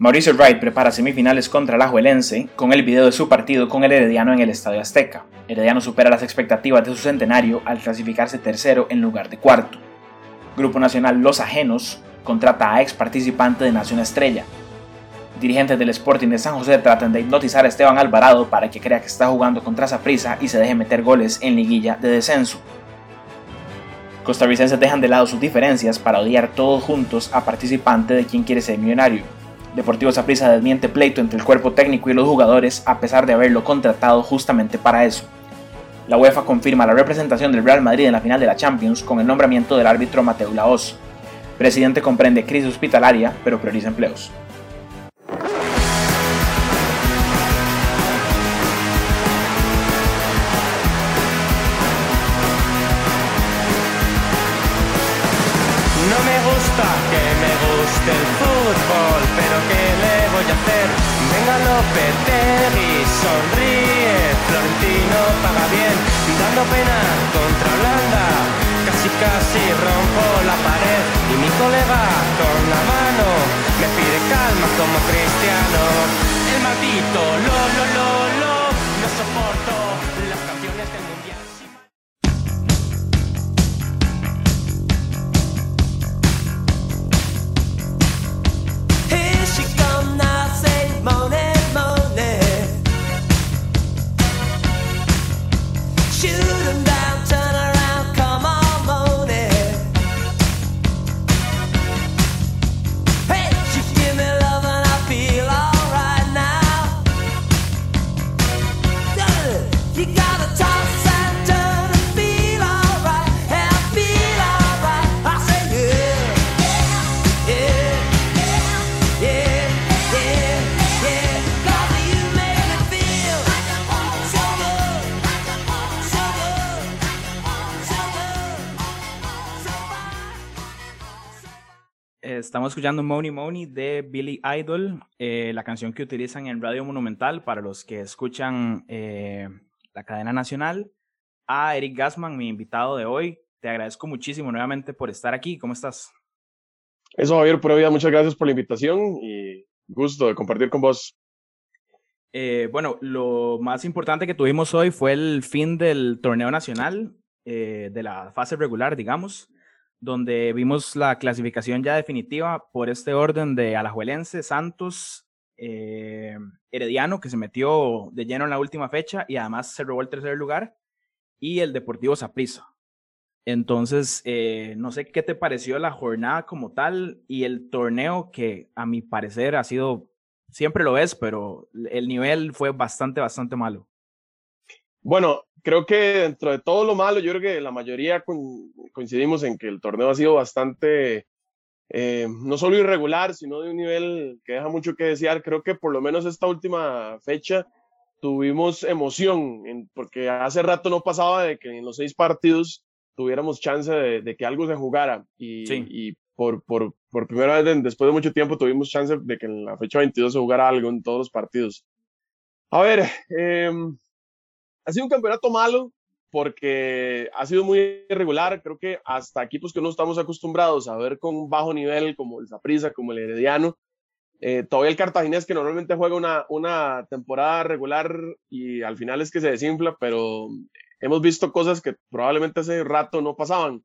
Mauricio Wright prepara semifinales contra el Ajuelense con el video de su partido con el Herediano en el Estadio Azteca. Herediano supera las expectativas de su centenario al clasificarse tercero en lugar de cuarto. Grupo Nacional Los Ajenos contrata a ex participante de Nación Estrella. Dirigentes del Sporting de San José tratan de hipnotizar a Esteban Alvarado para que crea que está jugando contra Saprissa y se deje meter goles en liguilla de descenso. Costarricenses dejan de lado sus diferencias para odiar todos juntos a participante de quien quiere ser millonario. Deportivo Saprissa desmiente pleito entre el cuerpo técnico y los jugadores a pesar de haberlo contratado justamente para eso. La UEFA confirma la representación del Real Madrid en la final de la Champions con el nombramiento del árbitro Mateo Laos. Presidente comprende crisis hospitalaria, pero prioriza empleos. Lopetegui, sonríe, Florentino paga bien, dando pena contra Holanda, casi casi rompo la pared y mi colega con la mano me pide calma como cristiano. El maldito lo lo lo lo no soporto las canciones del mundial. Estamos escuchando Money Money de Billy Idol, eh, la canción que utilizan en Radio Monumental para los que escuchan eh, la cadena nacional. A Eric Gassman, mi invitado de hoy. Te agradezco muchísimo nuevamente por estar aquí. ¿Cómo estás? Eso, Javier, pura vida, muchas gracias por la invitación y gusto de compartir con vos. Eh, bueno, lo más importante que tuvimos hoy fue el fin del torneo nacional, eh, de la fase regular, digamos, donde vimos la clasificación ya definitiva por este orden de Alajuelense, Santos, eh, Herediano, que se metió de lleno en la última fecha y además se robó el tercer lugar, y el Deportivo Saprissa. Entonces, eh, no sé qué te pareció la jornada como tal y el torneo que a mi parecer ha sido siempre lo es, pero el nivel fue bastante, bastante malo. Bueno, creo que dentro de todo lo malo, yo creo que la mayoría coincidimos en que el torneo ha sido bastante, eh, no solo irregular, sino de un nivel que deja mucho que desear. Creo que por lo menos esta última fecha tuvimos emoción, en- porque hace rato no pasaba de que en los seis partidos tuviéramos chance de, de que algo se jugara. Y, Sí. y por, por, por primera vez después de mucho tiempo tuvimos chance de que en la fecha 22 se jugara algo en todos los partidos. A ver, em, ha sido un campeonato malo porque ha sido muy irregular. Creo que hasta equipos que no estamos acostumbrados a ver con bajo nivel, como el Saprissa, como el Herediano, eh, todavía el Cartaginés, que normalmente juega una, una temporada regular y al final es que se desinfla, pero hemos visto cosas que probablemente hace rato no pasaban.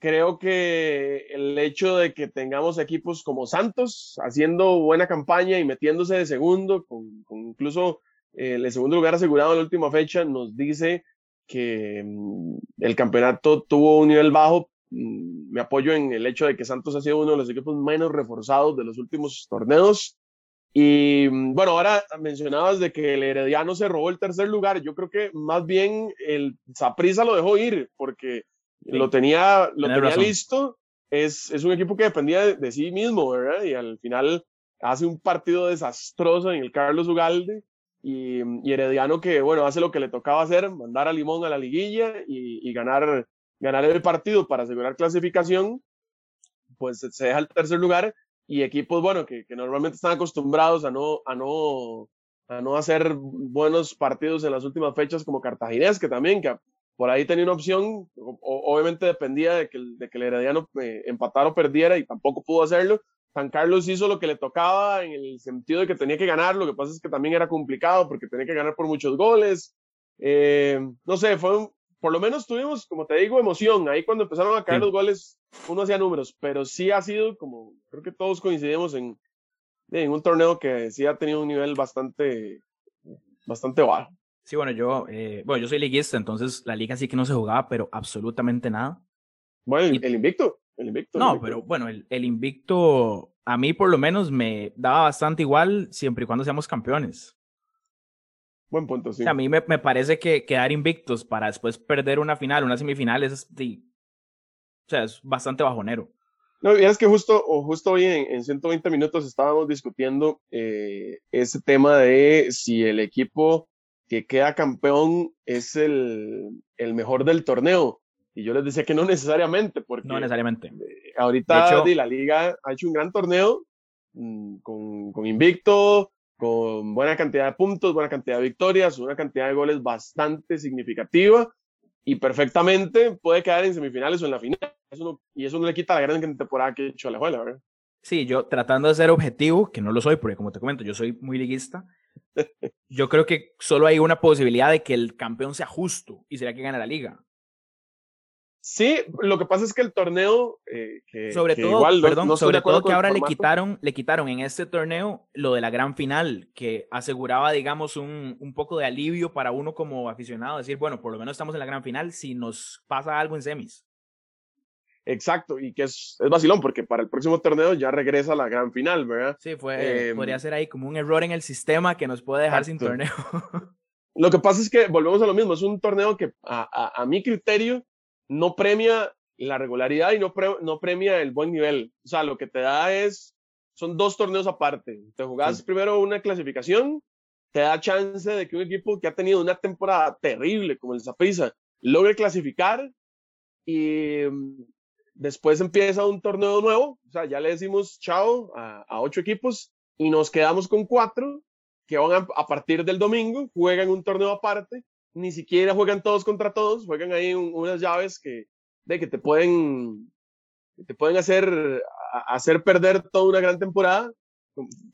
Creo que el hecho de que tengamos equipos como Santos haciendo buena campaña y metiéndose de segundo, con, con incluso el segundo lugar asegurado en la última fecha, nos dice que mm, el campeonato tuvo un nivel bajo. Mm, Me apoyo en el hecho de que Santos ha sido uno de los equipos menos reforzados de los últimos torneos. Y mm, bueno, ahora mencionabas de que el Herediano se robó el tercer lugar. Yo creo que más bien el Saprissa lo dejó ir porque lo tenía, lo tenía listo. Es, es un equipo que dependía de, de sí mismo, ¿verdad? Y al final hace un partido desastroso en el Carlos Ugalde. Y, Herediano que, bueno, hace lo que le tocaba hacer, mandar a Limón a la liguilla y, ganar, ganar el partido para asegurar clasificación, pues se deja el tercer lugar y equipos, bueno, que, normalmente están acostumbrados a no, a, no, a no hacer buenos partidos en las últimas fechas como Cartaginés, que también, que por ahí tenía una opción, obviamente dependía de que, de que el Herediano eh, empatara o perdiera y tampoco pudo hacerlo, San Carlos hizo lo que le tocaba en el sentido de que tenía que ganar, lo que pasa es que también era complicado porque tenía que ganar por muchos goles. Eh, no sé, fue un- por lo menos tuvimos, como te digo, emoción. Ahí cuando empezaron a caer Sí. los goles, uno hacía números, pero sí ha sido como, creo que todos coincidimos en, en un torneo que sí ha tenido un nivel bastante, bastante bajo. Sí, bueno, yo, eh, bueno, yo soy liguista, entonces la liga sí que no se jugaba, pero absolutamente nada. Bueno, Y- el invicto, el invicto. el No, invicto. pero bueno, el, el invicto a mí por lo menos me daba bastante igual siempre y cuando seamos campeones. Buen punto, O sí. sea, a mí me, me parece que quedar invictos para después perder una final, una semifinal, es, de- o sea, es bastante bajonero. No, y es que justo, o justo hoy en, en 120 minutos estábamos discutiendo eh, ese tema de si el equipo que queda campeón es el, el mejor del torneo. Y yo les decía que no necesariamente, porque No necesariamente. ahorita De hecho- la liga ha hecho un gran torneo mm, con, con invicto, con buena cantidad de puntos, buena cantidad de victorias, una cantidad de goles bastante significativa y perfectamente puede quedar en semifinales o en la final. Eso no- y eso no le quita la gran temporada que ha hecho Alajuela, ¿verdad? Sí, yo tratando de ser objetivo, que no lo soy, porque como te comento, yo soy muy liguista. Yo creo que solo hay una posibilidad de que el campeón sea justo y será que gane la liga. Sí, lo que pasa es que el torneo, eh, que, Sobre que todo, igual perdón, no sobre todo que ahora le quitaron, le quitaron en este torneo lo de la gran final, que aseguraba, digamos, un, un poco de alivio para uno como aficionado, decir, bueno, por lo menos estamos en la gran final si nos pasa algo en semis. Exacto, y que es, es vacilón, porque para el próximo torneo ya regresa la gran final, ¿verdad? Sí, fue, Em, podría ser ahí como un error en el sistema que nos puede dejar sin torneo. Lo que pasa es que volvemos a lo mismo, es un torneo que a, a- a mi criterio no premia la regularidad y no, pre- no premia el buen nivel. O sea, lo que te da es, son dos torneos aparte. Te jugás Sí. primero una clasificación, te da chance de que un equipo que ha tenido una temporada terrible como el Saprissa logre clasificar y mm, después empieza un torneo nuevo. O sea, ya le decimos chao a, a ocho equipos y nos quedamos con cuatro que van a, a partir del domingo, juegan un torneo aparte, ni siquiera juegan todos contra todos, juegan ahí un- unas llaves que, de que te pueden, que te pueden hacer, hacer perder toda una gran temporada.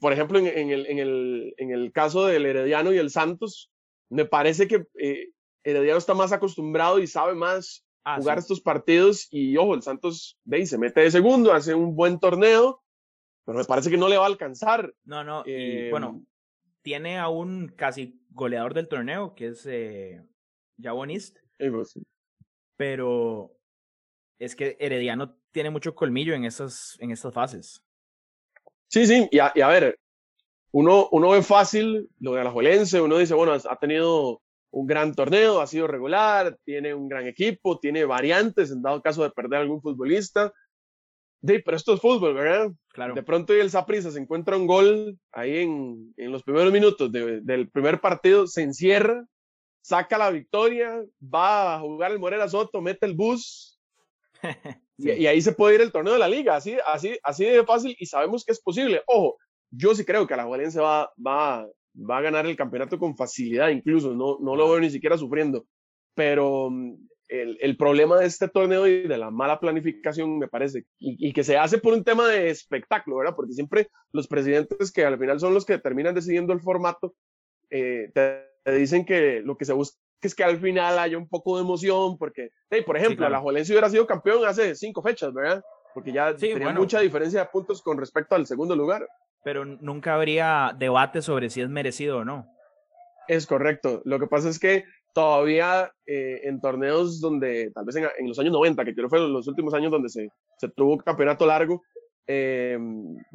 Por ejemplo, en, en el, en, el, en el caso del Herediano y el Santos, me parece que eh, Herediano está más acostumbrado y sabe más Ah, jugar sí. estos partidos y ojo, el Santos de ahí se mete de segundo, hace un buen torneo, pero me parece que no le va a alcanzar. No, no, y Eh, bueno, tiene a un casi goleador del torneo, que es eh, Jabonist, pero es que Herediano tiene mucho colmillo en estas, en estas fases. Sí, sí, y a, y a ver, uno, uno ve fácil lo de Alajuelense, uno dice, bueno, ha tenido un gran torneo, ha sido regular, tiene un gran equipo, tiene variantes en dado caso de perder algún futbolista. Sí, pero esto es fútbol, ¿verdad? Claro. De pronto y el Saprissa se encuentra un gol ahí en, en los primeros minutos de- del primer partido, se encierra, saca la victoria, va a jugar el Morera Soto, mete el bus Sí. y ahí se puede ir el torneo de la liga, así, así, así de fácil y sabemos que es posible. Ojo, yo sí creo que la Valencia va, va, va a ganar el campeonato con facilidad, incluso, no, no lo veo ni siquiera sufriendo, pero mm, el, el problema de este torneo y de la mala planificación, me parece, y, y que se hace por un tema de espectáculo, ¿verdad? Porque siempre los presidentes que al final son los que terminan decidiendo el formato, eh, te, te dicen que lo que se busca es que al final haya un poco de emoción, porque, hey, por ejemplo, claro. la Juelense hubiera sido campeón hace cinco fechas, ¿verdad? Porque ya Sí, tenía bueno. mucha diferencia de puntos con respecto al segundo lugar. Pero nunca habría debate sobre si es merecido o no. Es correcto. Lo que pasa es que todavía eh, en torneos donde, tal vez en, en los años 90, que creo fueron los últimos años donde se, se tuvo campeonato largo, eh,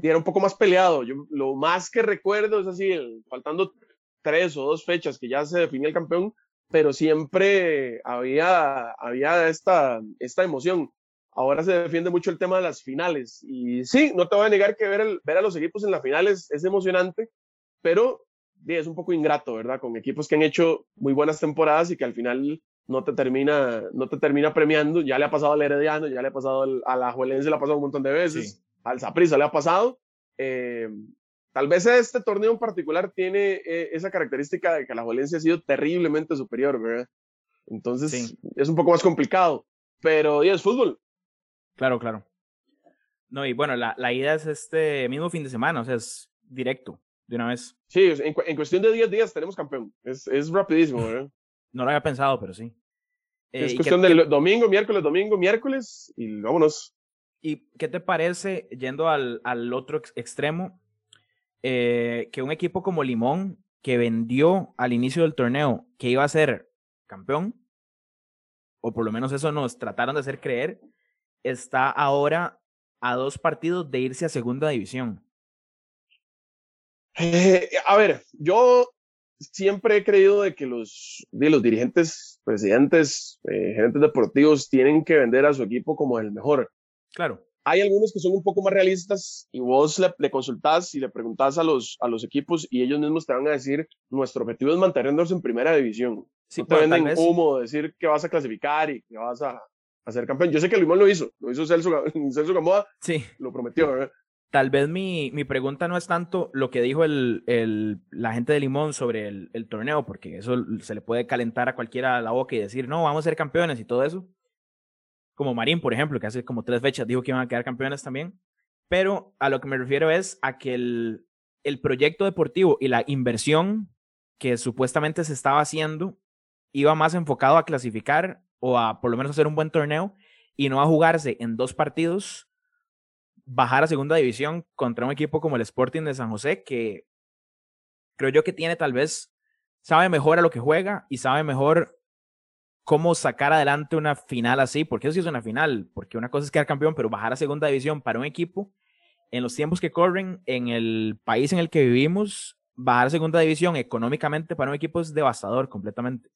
era un poco más peleado. Yo, lo más que recuerdo es así, el- faltando tres o dos fechas que ya se definía el campeón, pero siempre había, había esta, esta emoción. Ahora se defiende mucho el tema de las finales. Y sí, no te voy a negar que ver, ver a los equipos en las finales es emocionante, pero es un poco ingrato, ¿verdad? Con equipos que han hecho muy buenas temporadas y que al final no te termina, no te termina premiando. Ya le ha pasado al Herediano, ya le ha pasado al, a la Juelense, le ha pasado un montón de veces, Sí. al Saprissa le ha pasado. Eh, tal vez este torneo en particular tiene eh, esa característica de que la Juelense ha sido terriblemente superior, ¿verdad? Entonces Sí. es un poco más complicado, pero y es fútbol. Claro, claro. No, y bueno, la, la ida es este mismo fin de semana, o sea, es directo, de una vez. Sí, en, en cuestión de 10 días tenemos campeón. Es, es rapidísimo, ¿verdad? No lo había pensado, pero sí. Eh, es ¿y qué- cuestión del domingo, miércoles, domingo, miércoles y vámonos. ¿Y qué te parece, yendo al, al otro ex- extremo, eh, que un equipo como Limón, que vendió al inicio del torneo que iba a ser campeón, o por lo menos eso nos trataron de hacer creer, está ahora a dos partidos de irse a segunda división? Eh, a ver, yo siempre he creído de que los, de los dirigentes, presidentes, eh, gerentes deportivos tienen que vender a su equipo como el mejor. Claro, Hay algunos que son un poco más realistas y vos le, le consultás y le preguntás a los, a los equipos y ellos mismos te van a decir, nuestro objetivo es mantenernos en primera división. sí, no te venden vez- humo, decir que vas a clasificar y que vas a, a ser campeón. Yo sé que Limón lo hizo, lo hizo Celso, Celso Gamboa, sí, lo prometió, ¿verdad? Tal vez mi, mi pregunta no es tanto lo que dijo el, el- la gente de Limón sobre el, el torneo, porque eso se le puede calentar a cualquiera la boca y decir, no, vamos a ser campeones y todo eso. Como Marín, por ejemplo, que hace como tres fechas dijo que iban a quedar campeones también. Pero a lo que me refiero es a que el, el proyecto deportivo y la inversión que supuestamente se estaba haciendo iba más enfocado a clasificar o a por lo menos hacer un buen torneo y no a jugarse en dos partidos bajar a segunda división contra un equipo como el Sporting de San José, que creo yo que tiene tal vez, sabe mejor a lo que juega y sabe mejor cómo sacar adelante una final así, porque eso sí es una final, porque una cosa es quedar campeón, pero bajar a segunda división para un equipo, en los tiempos que corren, en el país en el que vivimos, bajar a segunda división económicamente para un equipo es devastador completamente.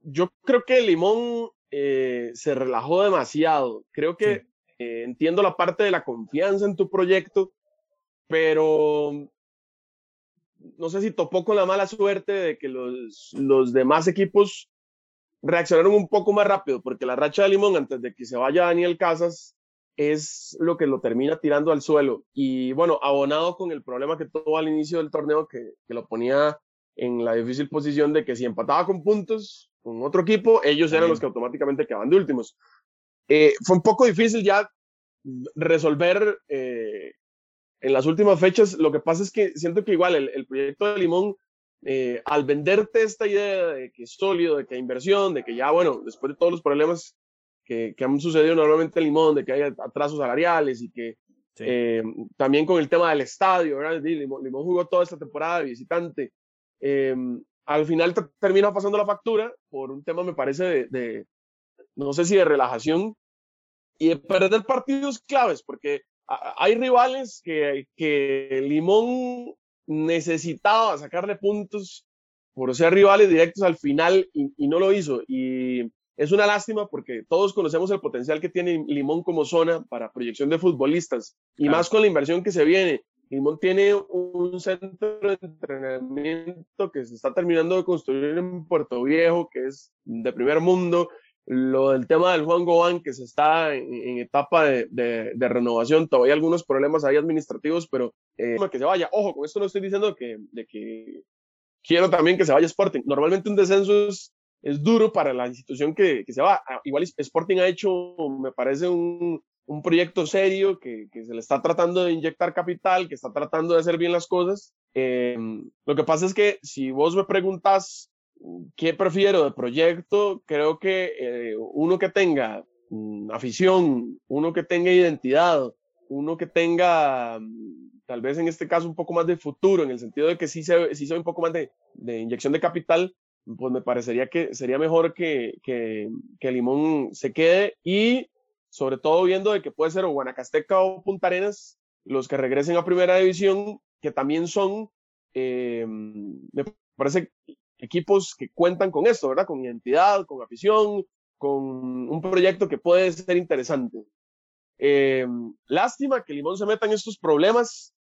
Yo creo que Limón eh, se relajó demasiado. Creo que eh, entiendo la parte de la confianza en tu proyecto, pero no sé si topó con la mala suerte de que los, los demás equipos reaccionaron un poco más rápido, porque la racha de Limón antes de que se vaya Daniel Casas es lo que lo termina tirando al suelo. Y bueno, abonado con el problema que tuvo al inicio del torneo, que, que lo ponía en la difícil posición de que si empataba con puntos con otro equipo, ellos eran los que automáticamente quedaban de últimos. Eh, fue un poco difícil ya resolver eh, en las últimas fechas. Lo que pasa es que siento que igual el, el proyecto de Limón, eh, al venderte esta idea de que es sólido, de que hay inversión, de que ya, bueno, después de todos los problemas que, que han sucedido normalmente en Limón, de que hay atrasos salariales y que Sí. eh, también con el tema del estadio, ¿verdad? Limón, Limón jugó toda esta temporada de visitante. Eh, al final te- termina pasando la factura por un tema, me parece, de, de, no sé si de relajación y de perder partidos claves, porque hay rivales que, que Limón necesitaba sacarle puntos por ser rivales directos al final y, y no lo hizo. Y es una lástima porque todos conocemos el potencial que tiene Limón como zona para proyección de futbolistas y Claro. más con la inversión que se viene. Limón tiene un centro de entrenamiento que se está terminando de construir en Puerto Viejo, que es de primer mundo. Lo del tema del Juan Gobán, que se está en, etapa de, renovación, todavía hay algunos problemas ahí administrativos, pero eh, que se vaya. Ojo, con esto no estoy diciendo que, quiero también que se vaya Sporting. Normalmente un descenso es, duro para la institución que, se va. Ah, Igual Sporting ha hecho, me parece, un, proyecto serio que, que se le está tratando de inyectar capital, que está tratando de hacer bien las cosas. Eh, lo que pasa es que si vos me preguntas qué prefiero de proyecto, creo que eh, uno que tenga mm, afición, uno que tenga identidad, uno que tenga, mm, tal vez en este caso, un poco más de futuro, en el sentido de que sí se, sí ve un poco más de, de inyección de capital, pues me parecería que sería mejor que, que, que Limón se quede y sobre todo viendo de que puede ser o Guanacasteca o Punta Arenas los que regresen a primera división, que también son, eh, me parece, equipos que cuentan con esto, ¿verdad? Con identidad, con afición, con un proyecto que puede ser interesante. Eh, lástima que Limón se meta en estos problemas,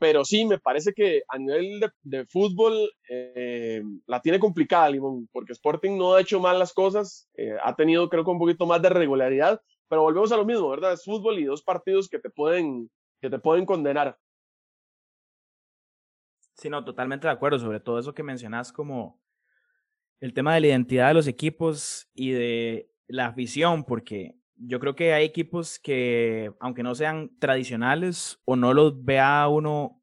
pero sí, me parece que a nivel de, de fútbol eh, la tiene complicada Limón, porque Sporting no ha hecho mal las cosas, eh, ha tenido creo que un poquito más de regularidad, pero volvemos a lo mismo, ¿verdad? Es fútbol y dos partidos que te pueden, que te pueden condenar. Sí, no, totalmente de acuerdo, sobre todo eso que mencionas como el tema de la identidad de los equipos y de la afición, porque yo creo que hay equipos que, aunque no sean tradicionales o no los vea uno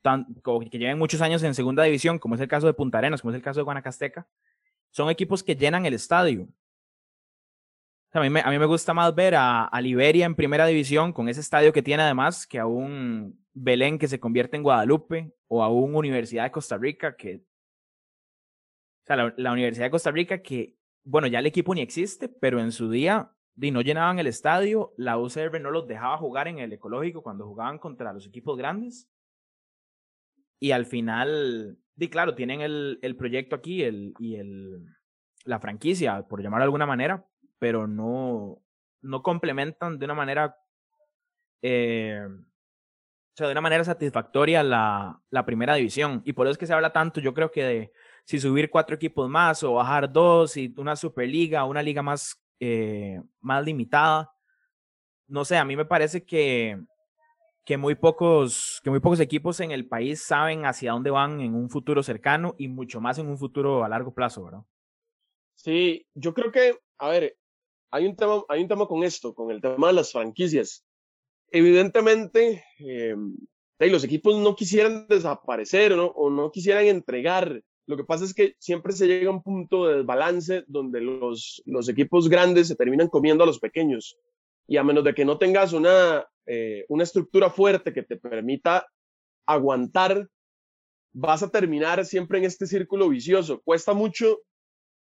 tan, que lleven muchos años en segunda división, como es el caso de Punta Arenas, como es el caso de Guanacasteca, son equipos que llenan el estadio. A, mí me, a mí me gusta más ver a, a Liberia en primera división con ese estadio que tiene además que a un Belén que se convierte en Guadalupe o a un Universidad de Costa Rica que... O sea, la, Universidad de Costa Rica que, bueno, ya el equipo ni existe, pero en su día di, no llenaban el estadio, la UCR no los dejaba jugar en el ecológico cuando jugaban contra los equipos grandes. Y al final, di, claro, tienen el, el proyecto aquí el, y el, la franquicia, por llamarlo de alguna manera, pero no, no complementan de una manera, eh, o sea, de una manera satisfactoria la, la primera división. Y por eso es que se habla tanto, yo creo que de si subir cuatro equipos más o bajar dos y una superliga, una liga más, eh, más limitada. No sé, a mí me parece que, que, muy pocos, que muy pocos equipos en el país saben hacia dónde van en un futuro cercano y mucho más en un futuro a largo plazo, ¿verdad? Sí, yo creo que, a ver, hay un tema, hay un tema con esto, con el tema de las franquicias. Evidentemente, eh, los equipos no quisieran desaparecer ¿no? o no quisieran entregar. Lo que pasa es que siempre se llega a un punto de desbalance donde los, los equipos grandes se terminan comiendo a los pequeños. Y a menos de que no tengas una, eh, una estructura fuerte que te permita aguantar, vas a terminar siempre en este círculo vicioso. Cuesta mucho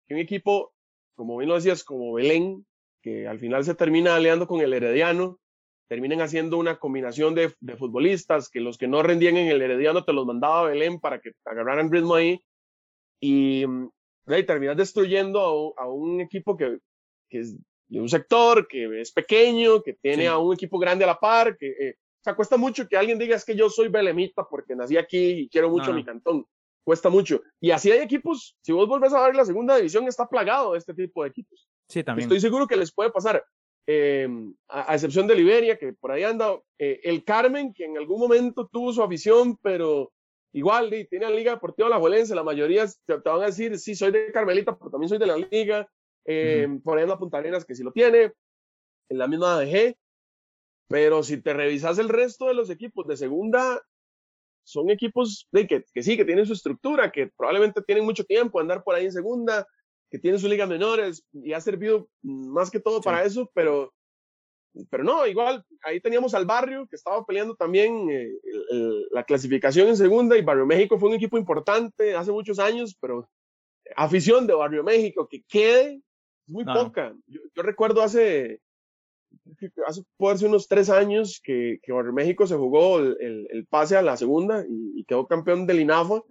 que un equipo, como bien lo decías, como Belén, que al final se termina aliando con el Herediano, terminen haciendo una combinación de, de, futbolistas, que los que no rendían en el Herediano te los mandaba a Belén para que agarraran ritmo ahí, y, y terminas destruyendo a un, a un equipo que, que, es de un sector, que es pequeño, que tiene sí. a un equipo grande a la par, que, eh, o sea, cuesta mucho que alguien diga es que yo soy belemita porque nací aquí y quiero mucho no. mi cantón. Cuesta mucho. Y así hay equipos, si vos volvés a ver la segunda división, está plagado de este tipo de equipos. Sí, también. Estoy seguro que les puede pasar. Eh, a, a, excepción de Liberia, que por ahí anda, eh, el Carmen, que en algún momento tuvo su afición, pero igual tiene la Liga Deportiva Alajuelense, la mayoría te, te, van a decir, sí, soy de Carmelita, pero también soy de la Liga, eh, uh -huh. por ahí anda Punta Arenas, que sí lo tiene, en la misma ADG, pero si te revisas el resto de los equipos de segunda, son equipos de que, que sí, que tienen su estructura, que probablemente tienen mucho tiempo andar por ahí en segunda, que tienen sus ligas menores y ha servido más que todo sí. para eso, pero, pero no, igual ahí teníamos al Barrio que estaba peleando también eh, el, el, la clasificación en segunda y Barrio México fue un equipo importante hace muchos años, pero afición de Barrio México que quede es muy no. poca. Yo, yo, recuerdo hace, hace puede ser unos tres años que, que Barrio México se jugó el, el, el pase a la segunda y, y quedó campeón del INAFA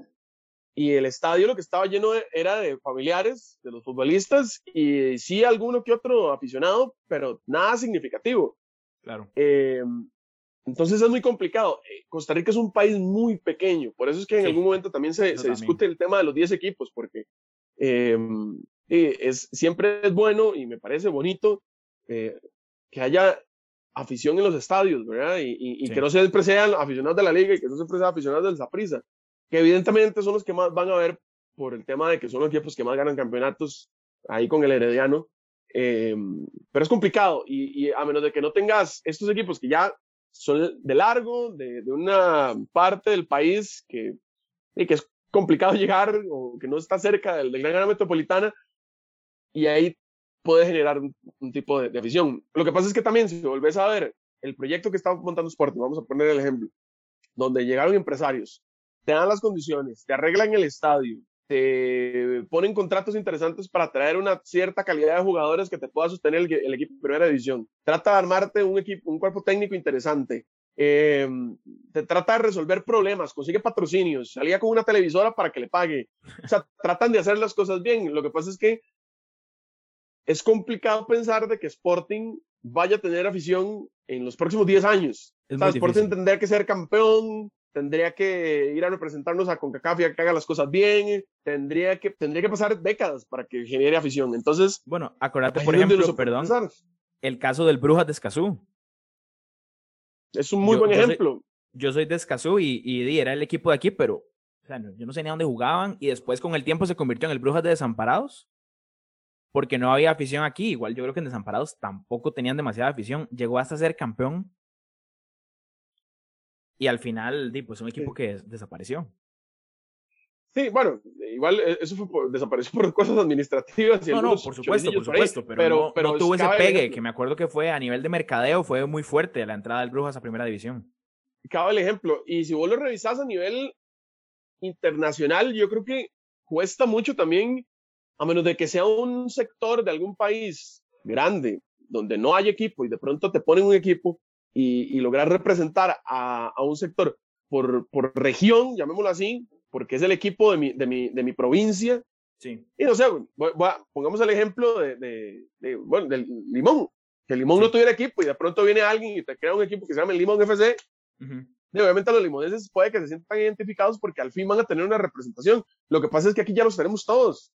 y el estadio lo que estaba lleno de, era de familiares de los futbolistas y sí alguno que otro aficionado, pero nada significativo. Claro. Eh, entonces es muy complicado. Eh, Costa Rica es un país muy pequeño, por eso es que en sí, algún momento también se, se también. discute el tema de los 10 equipos, porque eh, es, siempre es bueno y me parece bonito eh, que haya afición en los estadios, ¿verdad? Y, y, y sí. que no siempre sean aficionados de la liga y que no siempre sean aficionados del Zaprisa que evidentemente son los que más van a ver por el tema de que son los equipos que más ganan campeonatos ahí con el Herediano. Eh, pero es complicado y, y, a menos de que no tengas estos equipos que ya son de largo, de, de una parte del país que, y que es complicado llegar o que no está cerca del, del gran área metropolitana y ahí puede generar un, un tipo de, de, afición. Lo que pasa es que también si volvés a ver el proyecto que está montando Sporting, vamos a poner el ejemplo, donde llegaron empresarios, te dan las condiciones, te arreglan el estadio, te ponen contratos interesantes para traer una cierta calidad de jugadores que te pueda sostener el, el equipo de primera división. Trata de armarte un equipo, un cuerpo técnico interesante. Eh, te trata de resolver problemas, consigue patrocinios, salía con una televisora para que le pague. O sea, tratan de hacer las cosas bien. Lo que pasa es que es complicado pensar de que Sporting vaya a tener afición en los próximos 10 años. Es o sea, Sporting tendría que ser campeón, tendría que ir a representarnos a CONCACAF y a que haga las cosas bien, tendría que, tendría que pasar décadas para que genere afición. Entonces, bueno, acordate, por ejemplo, perdón, pensar. el caso del Brujas de Escazú. Es un muy yo, buen yo ejemplo. Soy, yo soy de Escazú y, y, era el equipo de aquí, pero o sea, yo no sé ni dónde jugaban y después con el tiempo se convirtió en el Brujas de Desamparados. porque no había afición aquí. Igual yo creo que en Desamparados tampoco tenían demasiada afición. Llegó hasta ser campeón. Y al final, pues un equipo que des- desapareció. Sí, bueno, igual eh, eso fue por- desapareció por cosas administrativas. Y No, no, por supuesto, por choricillos por ahí, supuesto, pero, no- no, tuvo ese pegue, ejemplo. que me acuerdo que fue a nivel de mercadeo, fue muy fuerte la entrada del Brujas a primera división. cabe el ejemplo. Y si vos lo revisás a nivel internacional, yo creo que cuesta mucho también, a menos de que sea un sector de algún país grande, donde no hay equipo y de pronto te ponen un equipo y, y lograr representar a, a un sector por, por región, llamémoslo así, porque es el equipo de mi, de mi, de mi provincia. Sí. Y no sé, voy- voy a- pongamos el ejemplo de, de- de, bueno, del Limón. Que el Limón Sí. no tuviera equipo y de pronto viene alguien y te crea un equipo que se llama el Limón FC Ujú. y obviamente los limoneses puede que se sientan identificados porque al fin van a tener una representación. Lo que pasa es que aquí ya los tenemos todos.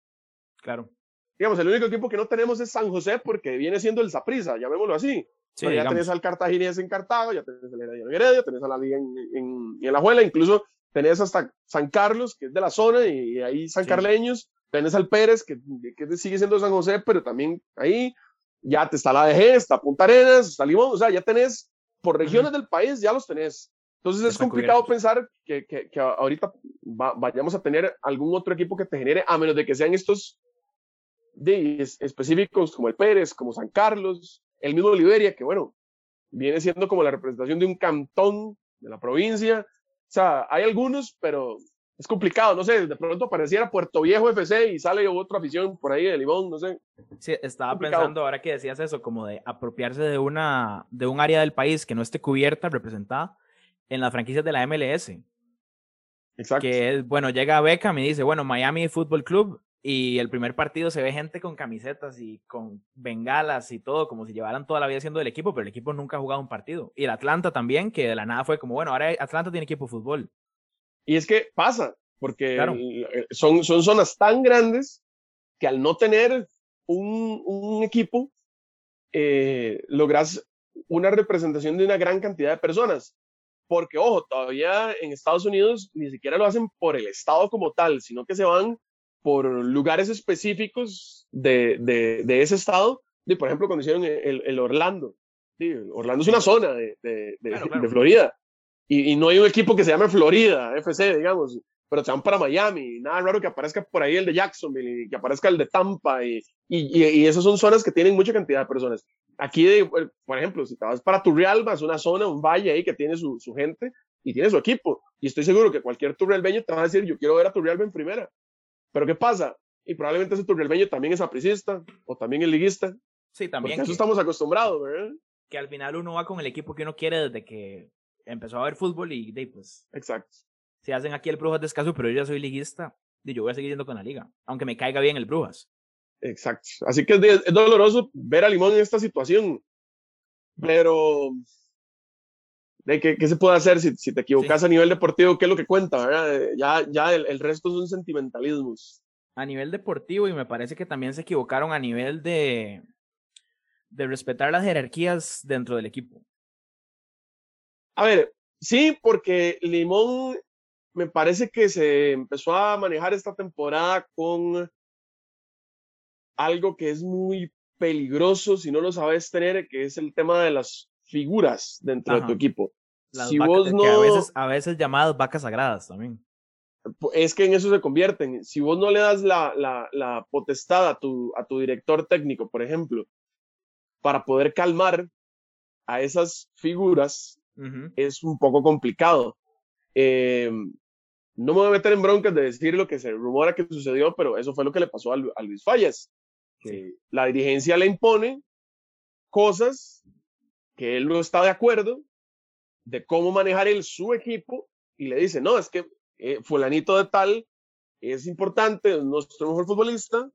Claro. Digamos, el único equipo que no tenemos es San José porque viene siendo el Saprissa, llamémoslo así. Sí, Pero ya digamos. tenés al Cartaginés en Cartago, ya tenés al Heredia en Heredia, tenés a la Liga en, en, en La Juela, incluso tenés hasta San Carlos, que es de la zona, y ahí San Sí. Carleños, tenés al Pérez, que, que sigue siendo San José, pero también ahí ya te está la DG, está Punta Arenas, está Limón, o sea, ya tenés, por regiones del país, ya los tenés. Entonces es complicado cubiertos. pensar que, que, que ahorita va- vayamos a tener algún otro equipo que te genere, a menos de que sean estos de, es- específicos como el Pérez, como San Carlos, el mismo Liberia, que bueno, viene siendo como la representación de un cantón de la provincia. O sea, hay algunos, pero es complicado, no sé, de pronto pareciera Puerto Viejo FC y sale otra afición por ahí de Limón, no sé. Sí, estaba pensando ahora que decías eso, como de apropiarse de una de un área del país que no esté cubierta, representada en las franquicias de la MLS. Exacto. Que es, bueno, llega Beckham y dice, bueno, Miami Football Club, y el primer partido se ve gente con camisetas y con bengalas y todo, como si llevaran toda la vida siendo del equipo, pero el equipo nunca ha jugado un partido. Y el Atlanta también, que de la nada fue como, bueno, ahora Atlanta tiene equipo de fútbol. Y es que pasa, porque Claro. el- son, son zonas tan grandes que al no tener un, un equipo, eh, logras una representación de una gran cantidad de personas. Porque, ojo, todavía en Estados Unidos ni siquiera lo hacen por el estado como tal, sino que se van por lugares específicos de, de, de ese estado. Y, por ejemplo, cuando hicieron el, el Orlando. Sí, Orlando es una zona de, de, Claro, claro. Florida. Y, y no hay un equipo que se llame Florida, FC, digamos, pero se van para Miami. Nada raro que aparezca por ahí el de Jacksonville y que aparezca el de Tampa. Y, y, y, y esas son zonas que tienen mucha cantidad de personas. Aquí, de- por ejemplo, si te vas para Turrialba, es una zona, un valle ahí que tiene su, su gente y tiene su equipo. Y estoy seguro que cualquier turrialbeño te va a decir, yo quiero ver a Turrialba en primera. Pero ¿qué pasa? Y probablemente ese turrialbeño también es apricista o también es liguista. Sí, Porque también. a eso estamos acostumbrados, ¿verdad? que al final uno va con el equipo que uno quiere desde que empezó a ver fútbol y de, pues Exacto. si hacen aquí el Brujas de escaso, pero yo ya soy liguista, y yo voy a seguir yendo con la liga, aunque me caiga bien el Brujas. Exacto. Así que es doloroso ver a Limón en esta situación. Pero, ¿de qué, qué se puede hacer si, si te equivocas a nivel deportivo? ¿Qué es lo que cuenta? verdad? Eh, Ya, ya el, el resto son sentimentalismos. A nivel deportivo, y me parece que también se equivocaron a nivel de, de respetar las jerarquías dentro del equipo. A ver, sí, porque Limón me parece que se empezó a manejar esta temporada con algo que es muy peligroso si no lo sabes tener, que es el tema de las figuras dentro de tu Ajá. equipo. Las si vacas- vos que no, a, veces, a veces llamadas vacas sagradas también. es que en eso se convierten. Si vos no le das la, la, la potestad a tu, a tu director técnico, por ejemplo, para poder calmar a esas figuras, Ujú. es un poco complicado. Eh, no me voy a meter en broncas de decir lo que se rumora que sucedió, pero eso fue lo que le pasó a, Lu- a Luis Fallas. Que la dirigencia le impone cosas que él no está de acuerdo de cómo manejar él su equipo y le dice, no, es que eh, fulanito de tal es importante, es nuestro mejor futbolista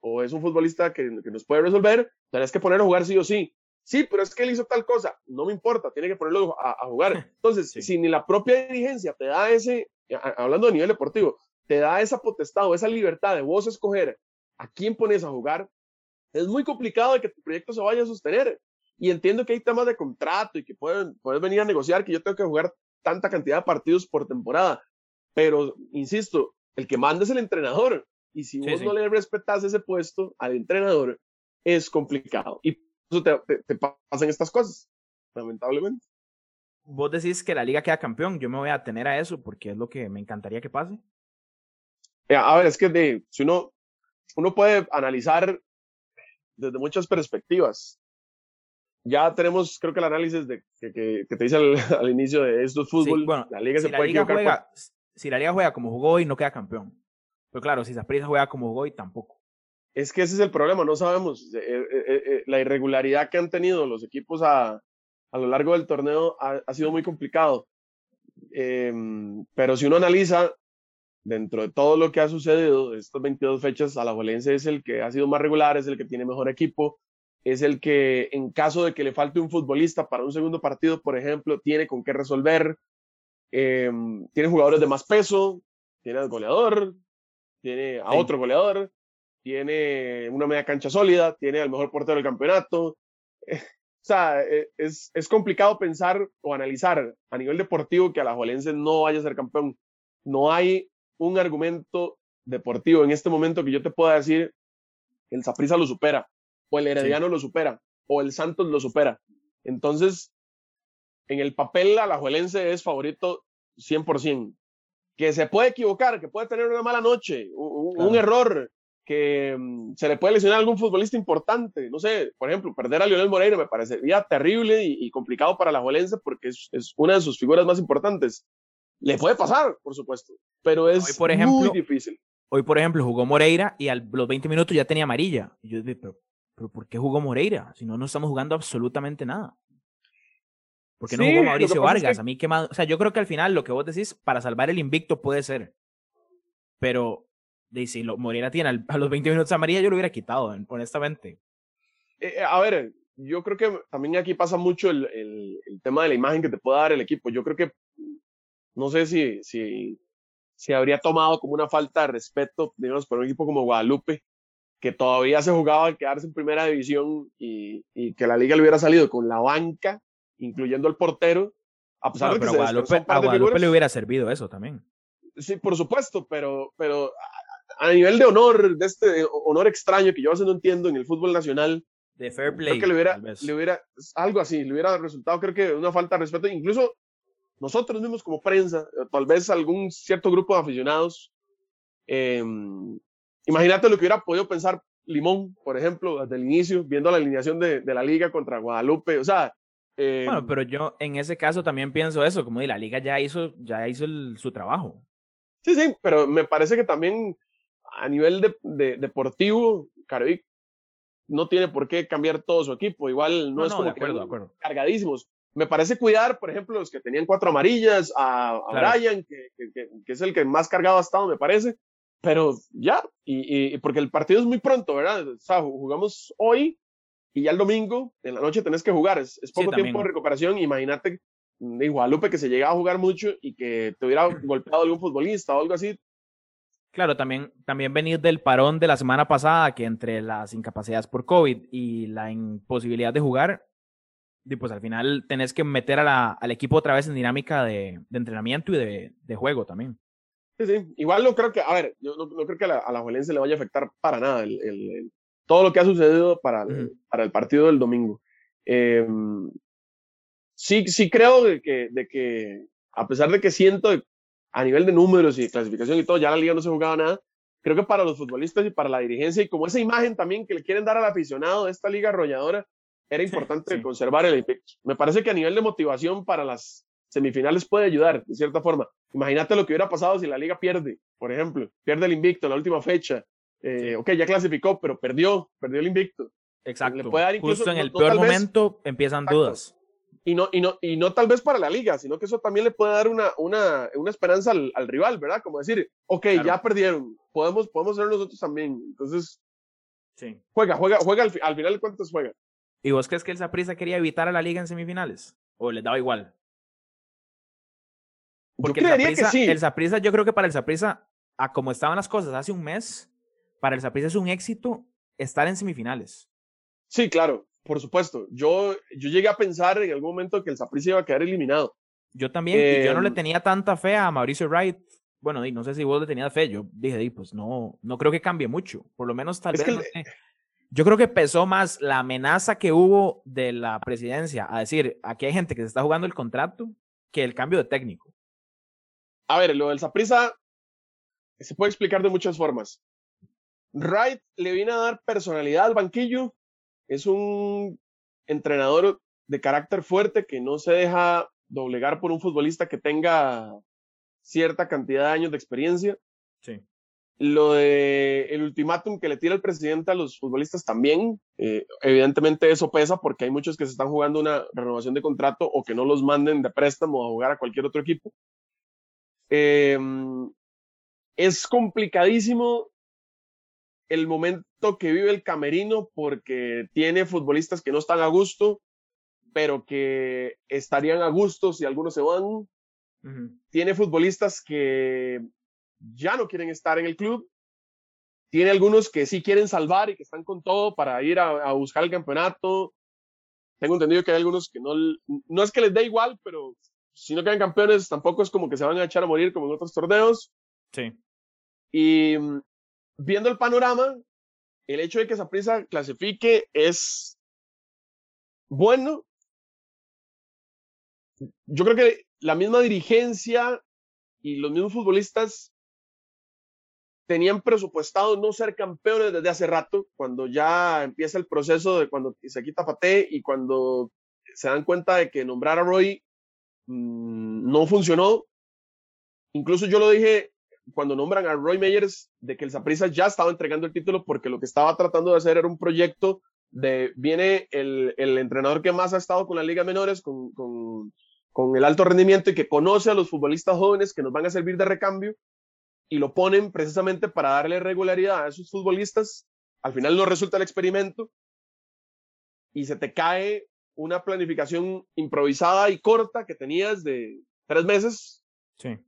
o es un futbolista que, que nos puede resolver, tenés que ponerlo a jugar sí o sí. Sí, pero es que él hizo tal cosa, no me importa, tiene que ponerlo a, a jugar. Entonces, Sí. si ni la propia dirigencia te da ese, hablando a nivel deportivo, te da esa potestad o esa libertad de vos escoger a quién pones a jugar, es muy complicado de que tu proyecto se vaya a sostener. Y entiendo que hay temas de contrato y que pueden, puedes venir a negociar que yo tengo que jugar tanta cantidad de partidos por temporada. Pero, insisto, el que manda es el entrenador. Y si Sí, vos sí. no le respetas ese puesto al entrenador, es complicado. Y por eso te, te- te pasan estas cosas, lamentablemente. Vos decís que la liga queda campeón, yo me voy a atener a eso porque es lo que me encantaría que pase. Eh, A ver, es que de, si uno, uno puede analizar desde muchas perspectivas. Ya tenemos, creo que el análisis de, que, que- que te dice al, al inicio de esto es fútbol. Sí, bueno, la liga si se la puede liga equivocar. juega, si la liga juega como jugó hoy, no queda campeón. Pero claro, si Saprissa juega como jugó hoy, tampoco. Es que ese es el problema, no sabemos. Eh, eh, eh, eh, la irregularidad que han tenido los equipos a, a lo largo del torneo ha, ha sido muy complicado. Em, pero si uno analiza dentro de todo lo que ha sucedido estas 22 fechas, Alajuelense es el que ha sido más regular, es el que tiene mejor equipo, es el que en caso de que le falte un futbolista para un segundo partido, por ejemplo, tiene con qué resolver, em, tiene jugadores de más peso, tiene al goleador, tiene a Sí. otro goleador, tiene una media cancha sólida, tiene al mejor portero del campeonato. o sea, eh, es, es complicado pensar o analizar a nivel deportivo que Alajuelense no vaya a ser campeón. No hay un argumento deportivo en este momento que yo te pueda decir el Saprissa lo supera, o el Herediano lo supera, o el Santos lo supera. Entonces, en el papel, Alajuelense es favorito 100%. Que se puede equivocar, que puede tener una mala noche, un, error, que mm, se le puede lesionar a algún futbolista importante. No sé, por ejemplo, perder a Lionel Moreira me parecería terrible y, y complicado para Alajuelense porque es, es una de sus figuras más importantes. Le puede pasar, por supuesto, pero es Hoy, por ejemplo, muy difícil. Hoy, por ejemplo, jugó Moreira y a los 20 minutos ya tenía amarilla. Y yo dije, pero, pero ¿por qué jugó Moreira? Si no, no estamos jugando absolutamente nada. ¿Por qué no Sí, jugó Mauricio es Vargas? que- A mí qué más. O sea, yo creo que al final lo que vos decís, para salvar el invicto puede ser. Pero, de, si lo, Moreira tiene al- a los 20 minutos amarilla, yo lo hubiera quitado, honestamente. Eh, a ver, yo creo que también aquí pasa mucho el, el- el tema de la imagen que te puede dar el equipo. Yo creo que no sé si, si, si habría tomado como una falta de respeto, digamos, por un equipo como Guadalupe, que todavía se jugaba a quedarse en primera división y, y que la liga le hubiera salido con la banca, incluyendo el portero, a pesar Bueno, de que se Guadalupe, descansó un par a Guadalupe le hubiera servido eso también. Sí, por supuesto, pero, pero a, a nivel de honor, de este honor extraño que yo a veces no entiendo en el fútbol nacional, De fair play. creo que le hubiera, le hubiera, algo así, le hubiera resultado, creo que una falta de respeto, incluso nosotros mismos como prensa, tal vez algún cierto grupo de aficionados, eh, imagínate lo que hubiera podido pensar Limón, por ejemplo, desde el inicio, viendo la alineación de, de la liga contra Guadalupe, o sea, eh, Bueno, pero yo en ese caso también pienso eso, como de la liga ya hizo, ya hizo el- su trabajo. sí, sí, pero me parece que también a nivel de, de- deportivo, Carovic no tiene por qué cambiar todo su equipo, igual no, No, es no, como de acuerdo, que de acuerdo. cargadísimos. Me parece cuidar, por ejemplo, los que tenían cuatro amarillas, a, a Claro. Brian, que, que- que- que es el que más cargado ha estado, me parece. Pero ya, y, y- porque el partido es muy pronto, ¿verdad? O sea, jugamos hoy y ya el domingo, en la noche tenés que jugar. Es, es poco tiempo de recuperación. Imagínate, de Guadalupe, que se llegaba a jugar mucho y que te hubiera golpeado algún futbolista o algo así. Claro, también, también venir del parón de la semana pasada, que entre las incapacidades por COVID y la imposibilidad de jugar, y pues al final tenés que meter a la- al equipo otra vez en dinámica de, de entrenamiento y de, de juego también. Sí, sí. Igual no creo que, a ver, yo no, no creo que a la, a la Juelense le vaya a afectar para nada el, el- el- todo lo que ha sucedido para el, Ujú. para el partido del domingo. Eh, sí, sí creo de que, de que, a pesar de que siento a nivel de números y clasificación y todo, ya la liga no se jugaba nada, creo que para los futbolistas y para la dirigencia y como esa imagen también que le quieren dar al aficionado de esta liga arrolladora, era importante sí. conservar el invicto. Me parece que a nivel de motivación para las semifinales puede ayudar, de cierta forma. Imagínate lo que hubiera pasado si la liga pierde, por ejemplo, pierde el invicto en la última fecha. Eh, Sí. Ok, ya clasificó, pero perdió, perdió el invicto. Exacto. puede dar incluso- Justo en el no peor vez- momento empiezan Exacto. dudas. Y no, y, no, y no tal vez para la liga, sino que eso también le puede dar una, una, una esperanza al, al rival, ¿verdad? Como decir, ok, Claro. ya perdieron, podemos, podemos ser nosotros también. Entonces, Sí. juega, juega, juega al final de cuentas juega. ¿Y vos crees que el Saprissa quería evitar a la liga en semifinales? ¿O les daba igual? Porque yo el que sí. el Saprissa, yo creo que para el Saprissa, a como estaban las cosas hace un mes, para el Saprissa es un éxito estar en semifinales. Sí, claro, por supuesto. Yo, yo llegué a pensar en algún momento que el Saprissa iba a quedar eliminado. Yo también, y yo no le Em, tenía tanta fe a Mauricio Wright bueno, y no sé si vos le tenías fe, yo dije, "Di, pues no, no creo que cambie mucho, por lo menos tal vez, que no el- sé. Yo creo que pesó más la amenaza que hubo de la presidencia a decir, aquí hay gente que se está jugando el contrato, que el cambio de técnico. A ver, lo del Saprissa se puede explicar de muchas formas. Wright le viene a dar personalidad al banquillo. Es un entrenador de carácter fuerte que no se deja doblegar por un futbolista que tenga cierta cantidad de años de experiencia. Sí. Lo de el ultimátum que le tira el presidente a los futbolistas también, eh, evidentemente eso pesa porque hay muchos que se están jugando una renovación de contrato o que no los manden de préstamo a jugar a cualquier otro equipo. Eh, es complicadísimo el momento que vive el camerino porque tiene futbolistas que no están a gusto, pero que estarían a gusto si algunos se van. Tiene futbolistas que ya no quieren estar en el club. Tiene algunos que sí quieren salvar y que están con todo para ir a, a buscar el campeonato. Tengo entendido que hay algunos que no, no es que les dé igual, pero si no quedan campeones, tampoco es como que se van a echar a morir como en otros torneos. Sí. Y mm, viendo el panorama, el hecho de que Saprissa clasifique es bueno. Yo creo que la misma dirigencia y los mismos futbolistas tenían presupuestado no ser campeones desde hace rato, cuando ya empieza el proceso de cuando se quita Pate y cuando se dan cuenta de que nombrar a Roy mm, no funcionó. Incluso yo lo dije cuando nombran a Roy Meyers de que el Saprissa ya estaba entregando el título porque lo que estaba tratando de hacer era un proyecto de viene el, el entrenador que más ha estado con las ligas menores, con, con, con el alto rendimiento y que conoce a los futbolistas jóvenes que nos van a servir de recambio y lo ponen precisamente para darle regularidad a esos futbolistas. Al final no resulta el experimento y se te cae una planificación improvisada y corta que tenías de tres meses Sí.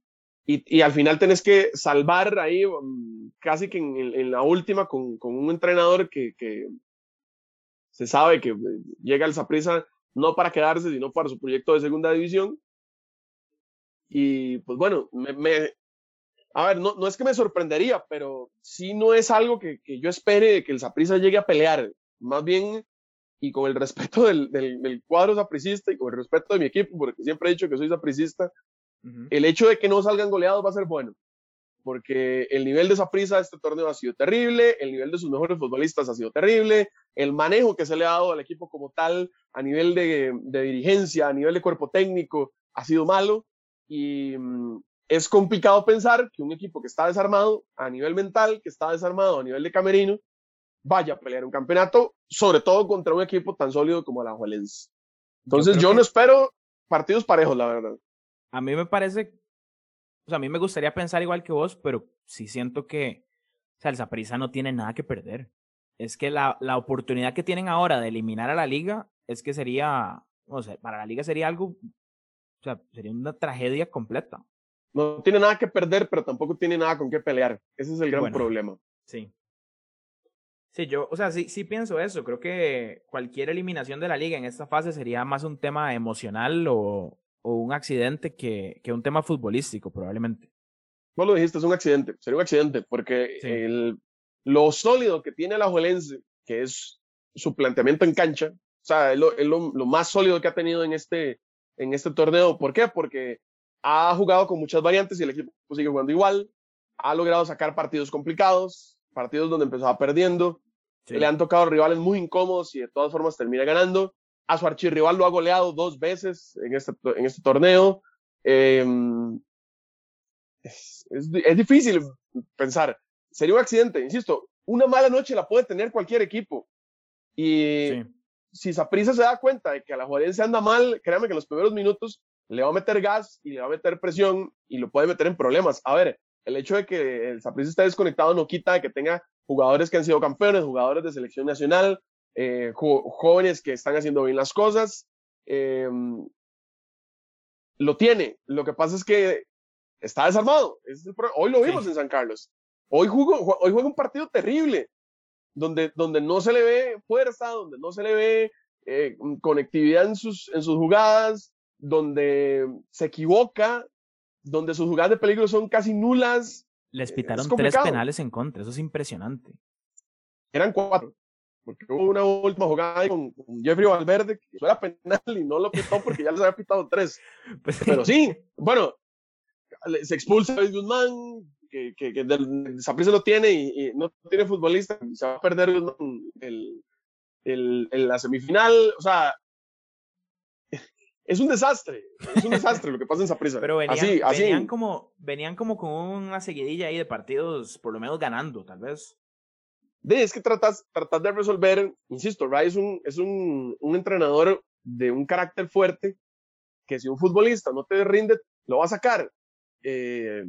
y, y al final tenés que salvar ahí um, casi que en, en la última con, con un entrenador que, que se sabe que eh, llega al Saprissa no para quedarse, sino para su proyecto de segunda división. Y pues bueno, me, me- a ver, no, no es que me sorprendería, pero sí no es algo que, que yo espere de que el Saprissa llegue a pelear. Más bien, y con el respeto del, del, del cuadro sapricista y con el respeto de mi equipo, porque siempre he dicho que soy sapricista, el hecho de que no salgan goleados va a ser bueno, porque el nivel de esa prisa de este torneo ha sido terrible, el nivel de sus mejores futbolistas ha sido terrible, el manejo que se le ha dado al equipo como tal, a nivel de, de dirigencia, a nivel de cuerpo técnico, ha sido malo y mm, es complicado pensar que un equipo que está desarmado a nivel mental, que está desarmado a nivel de camerino, vaya a pelear un campeonato, sobre todo contra un equipo tan sólido como la Juelense. Entonces yo, no espero partidos parejos, la verdad. A mí me parece, o sea, a mí me gustaría pensar igual que vos, pero sí siento que, o sea, el Saprissa no tiene nada que perder. Es que la, la oportunidad que tienen ahora de eliminar a la liga es que sería, o sea, para la liga sería algo, o sea, sería una tragedia completa. No tiene nada que perder, pero tampoco tiene nada con qué pelear. Ese es el gran Bueno. problema. Sí. Sí, yo, o sea, sí, sí pienso eso. Creo que cualquier eliminación de la liga en esta fase sería más un tema emocional o, o un accidente que, que un tema futbolístico, probablemente. Vos lo dijiste, es un accidente. Sería un accidente, porque Sí. el, lo sólido que tiene la Juelense, que es su planteamiento en cancha, o sea, es, lo, es lo- lo más sólido que ha tenido en este, en este torneo. ¿Por qué? Porque ha jugado con muchas variantes y el equipo sigue jugando igual. Ha logrado sacar partidos complicados, partidos donde empezaba perdiendo. Sí. Le han tocado rivales muy incómodos y de todas formas termina ganando. A su archirrival lo ha goleado dos veces en este, en este torneo. Em, es, es di- es difícil pensar. Sería un accidente, insisto. Una mala noche la puede tener cualquier equipo. Y Sí. si Saprissa se da cuenta de que a la Juarense anda mal, créame que en los primeros minutos le va a meter gas y le va a meter presión y lo puede meter en problemas. A ver, el hecho de que el Saprissa esté desconectado no quita de que tenga jugadores que han sido campeones, jugadores de selección nacional, eh, jóvenes que están haciendo bien las cosas. eh, lo tiene. Lo que pasa es que está desarmado. Es Hoy lo vimos Sí. en San Carlos. Hoy, jugó, hoy juega un partido terrible, donde, donde no se le ve fuerza, donde no se le ve eh, conectividad en sus, en sus jugadas, donde se equivoca. donde sus jugadas de peligro son casi nulas. Les es pitaron tres penales en contra, eso es impresionante. Eran cuatro. Porque hubo una última jugada ahí con, con Jeffrey Valverde que eso era penal y no lo pitó porque ya les había pitado tres. Pues, Pero sí, bueno, se expulsa a Luis Guzmán, que, que, que del Saprissa lo tiene y, y no tiene futbolista, y se va a perder el, el, el- la semifinal. O sea, es un desastre, es un desastre lo que pasa en Saprissa. Pero venían, así, así. venían como, venían como con una seguidilla ahí de partidos, por lo menos ganando, tal vez. De, es que tratas, tratas de resolver, insisto, Ray es, un, es un, un entrenador de un carácter fuerte que si un futbolista no te rinde, lo va a sacar. Eh,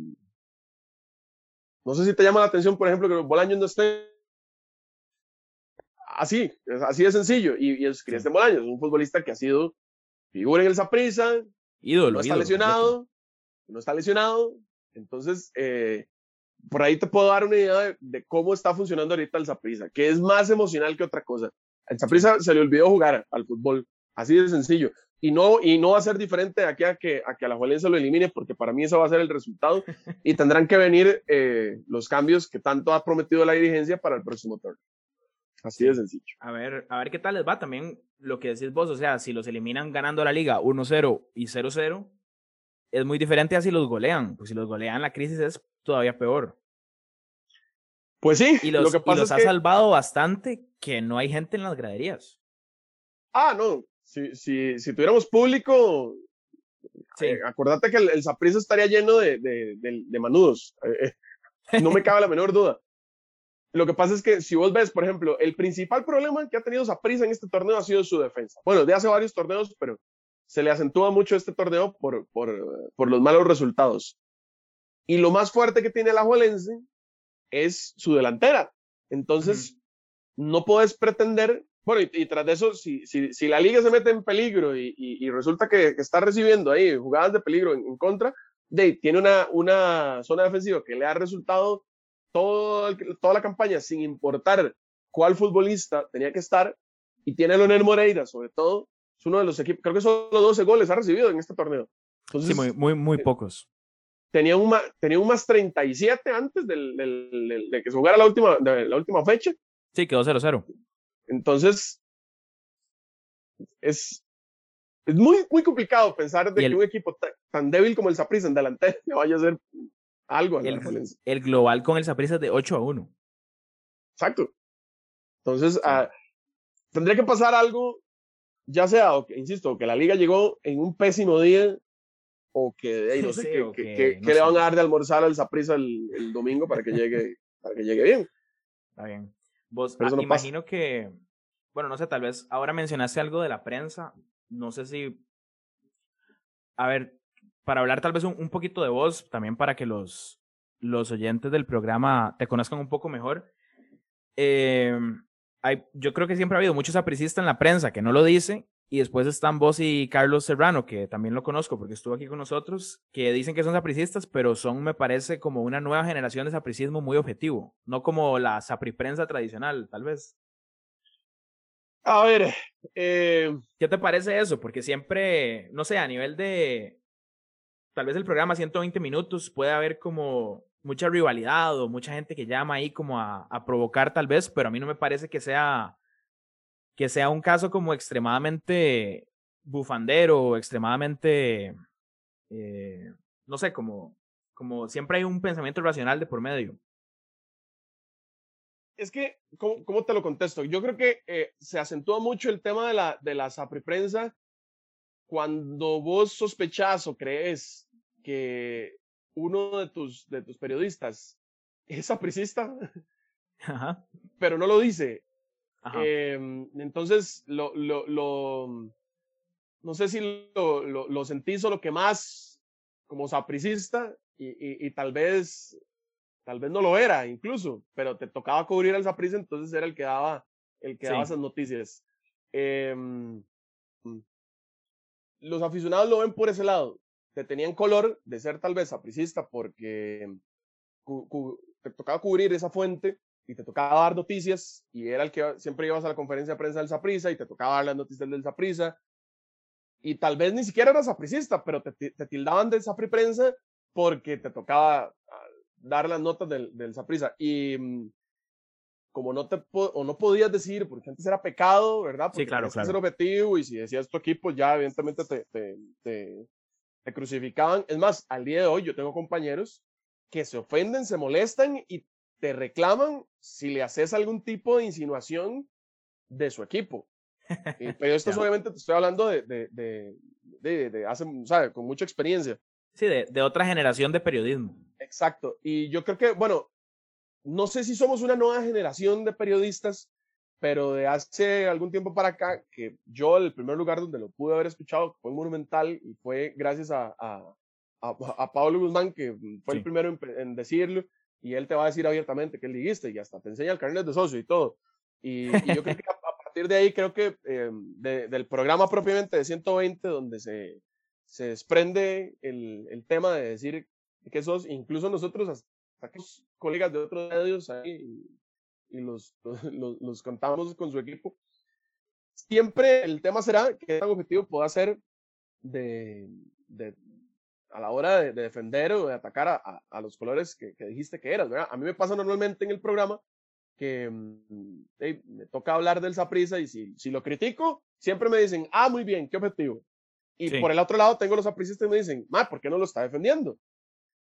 no sé si te llama la atención, por ejemplo, que Bolaños no esté así, así de sencillo. Y, y es Cristian Bolaños, un futbolista que ha sido figura en el Saprissa, Ídolo, no está ídolo, lesionado, no está lesionado. Entonces, eh, por ahí te puedo dar una idea de, de cómo está funcionando ahorita el Saprissa, que es más emocional que otra cosa. El Saprissa se le olvidó jugar al fútbol, así de sencillo. Y no, y no va a ser diferente de aquí a que, a que a la Juelense lo elimine, porque para mí eso va a ser el resultado. Y tendrán que venir eh, los cambios que tanto ha prometido la dirigencia para el próximo torneo. Así de sencillo. A ver, a ver qué tal les va también lo que decís vos, o sea, si los eliminan ganando la liga 1-0 y 0-0, es muy diferente a si los golean, pues si los golean la crisis es todavía peor. Pues sí, Y los, lo que y pasa los es ha que... salvado bastante que no hay gente en las graderías. Ah, no. Si, si, si tuviéramos público, Sí, Eh, acordate que el, el Saprissa estaría lleno de, de, de- de manudos. Eh, eh, no me cabe la menor duda. Lo que pasa es que si vos ves, por ejemplo, el principal problema que ha tenido Saprissa en este torneo ha sido su defensa. Bueno, de hace varios torneos, pero se le acentúa mucho este torneo por, por, por los malos resultados. Y lo más fuerte que tiene el Ajuelense es su delantera. Entonces, no puedes pretender, bueno, y, y tras de eso, si, si, si la liga se mete en peligro y, y- y resulta que, que está recibiendo ahí jugadas de peligro en, en contra, de, tiene una, una zona defensiva que le ha resultado todo el- toda la campaña sin importar cuál futbolista tenía que estar, y tiene a Leonel Moreira, sobre todo, es uno de los equipos, creo que solo 12 goles ha recibido en este torneo. Entonces, sí, muy, muy, muy eh, pocos. tenía un, tenía un más 37 antes del, del- del- de que se jugara la última, de la última fecha. Sí, quedó 0-0. Entonces, es, es muy, muy complicado pensar de el- que un equipo ta- tan débil como el Saprissa en delantera le vaya a hacer algo. El, el global con el Saprissa es de 8 a 1. Exacto. Entonces, ah, tendría que pasar algo, ya sea, o que, insisto, que la liga llegó en un pésimo día, o que, ey, no sé, Sí, que, no le van sé. a dar de almorzar al Saprissa el, el domingo para que llegue, para que llegue bien. Está bien. Vos, ah, no pasa. imagino que, bueno, no sé, tal vez ahora mencionaste algo de la prensa. No sé si. A ver, para hablar tal vez un, un poquito de vos, también para que los, los oyentes del programa te conozcan un poco mejor. Eh, hay, yo creo que siempre ha habido muchos apricistas en la prensa que no lo dice. Y después están vos y Carlos Serrano, que también lo conozco porque estuvo aquí con nosotros, que dicen que son sapricistas, pero son, me parece, como una nueva generación de sapricismo muy objetivo, no como la sapriprensa tradicional, tal vez. A ver, eh, ¿Qué te parece eso? Porque siempre, no sé, a nivel de, tal vez el programa 120 minutos puede haber como mucha rivalidad o mucha gente que llama ahí como a, provocar tal vez, pero a mí no me parece que sea, que sea un caso como extremadamente bufandero o extremadamente, eh, no sé, como, como siempre hay un pensamiento racional de por medio. es que, ¿cómo, cómo te lo contesto? Yo creo que eh, se acentúa mucho el tema de la, de la cuando vos sospechás o crees que uno de tus, de tus periodistas es sapricista, Ajá. pero no lo dice. Ajá. Eh, entonces, lo, lo, lo- no sé si lo, lo, lo sentís o lo que más como sapricista y, y, y tal vez, tal vez no lo era incluso, pero te tocaba cubrir al saprissa, entonces era el que daba, el que daba esas noticias. Eh, mm, los aficionados lo ven por ese lado. Te tenían color de ser tal vez sapricista porque te tocaba cubrir esa fuente y te tocaba dar noticias y era el que siempre ibas a la conferencia de prensa del Saprissa y te tocaba dar las noticias del Saprissa y tal vez ni siquiera eras sapricista, pero te, te tildaban de Sapriprensa porque te tocaba ah, dar las notas del, del Saprissa. Y mm, como no te o no podías decir, porque antes era pecado, ¿verdad? Porque claro, tenías que claro. ser objetivo y si decías tu equipo, ya evidentemente te, te, te, te crucificaban. Es más, al día de hoy yo tengo compañeros que se ofenden, se molestan y te reclaman si le haces algún tipo de insinuación de su equipo. Pero esto obviamente te estoy hablando de, de, de, de, de hace, ¿sabe? Con mucha experiencia. Sí, de, de otra generación de periodismo. Exacto. Y yo creo que, bueno, no sé si somos una nueva generación de periodistas, pero de hace algún tiempo para acá, que yo el primer lugar donde lo pude haber escuchado fue en Monumental y fue gracias a, a, a, a Pablo Guzmán, que fue Sí. el primero en, en decirlo, y él te va a decir abiertamente que él dijiste y hasta te enseña el carnet de socio y todo. Y, y yo creo que a, partir de ahí, creo que eh, de- del programa propiamente de 120, donde se, se desprende el, el tema de decir que sos, incluso nosotros, hasta colegas de otros medios ahí, y, los, los, los contamos con su equipo, siempre el tema será qué tan objetivo pueda ser de, de, a la hora de, de defender o de atacar a, a, a los colores que, que, dijiste que eras, ¿verdad? A mí me pasa normalmente en el programa que mm, hey, me toca hablar del Saprisa y si, si lo critico, siempre me dicen, ah, muy bien, ¿qué objetivo? Y Sí. por el otro lado tengo los apristas que me dicen, ma, ¿por qué no lo está defendiendo?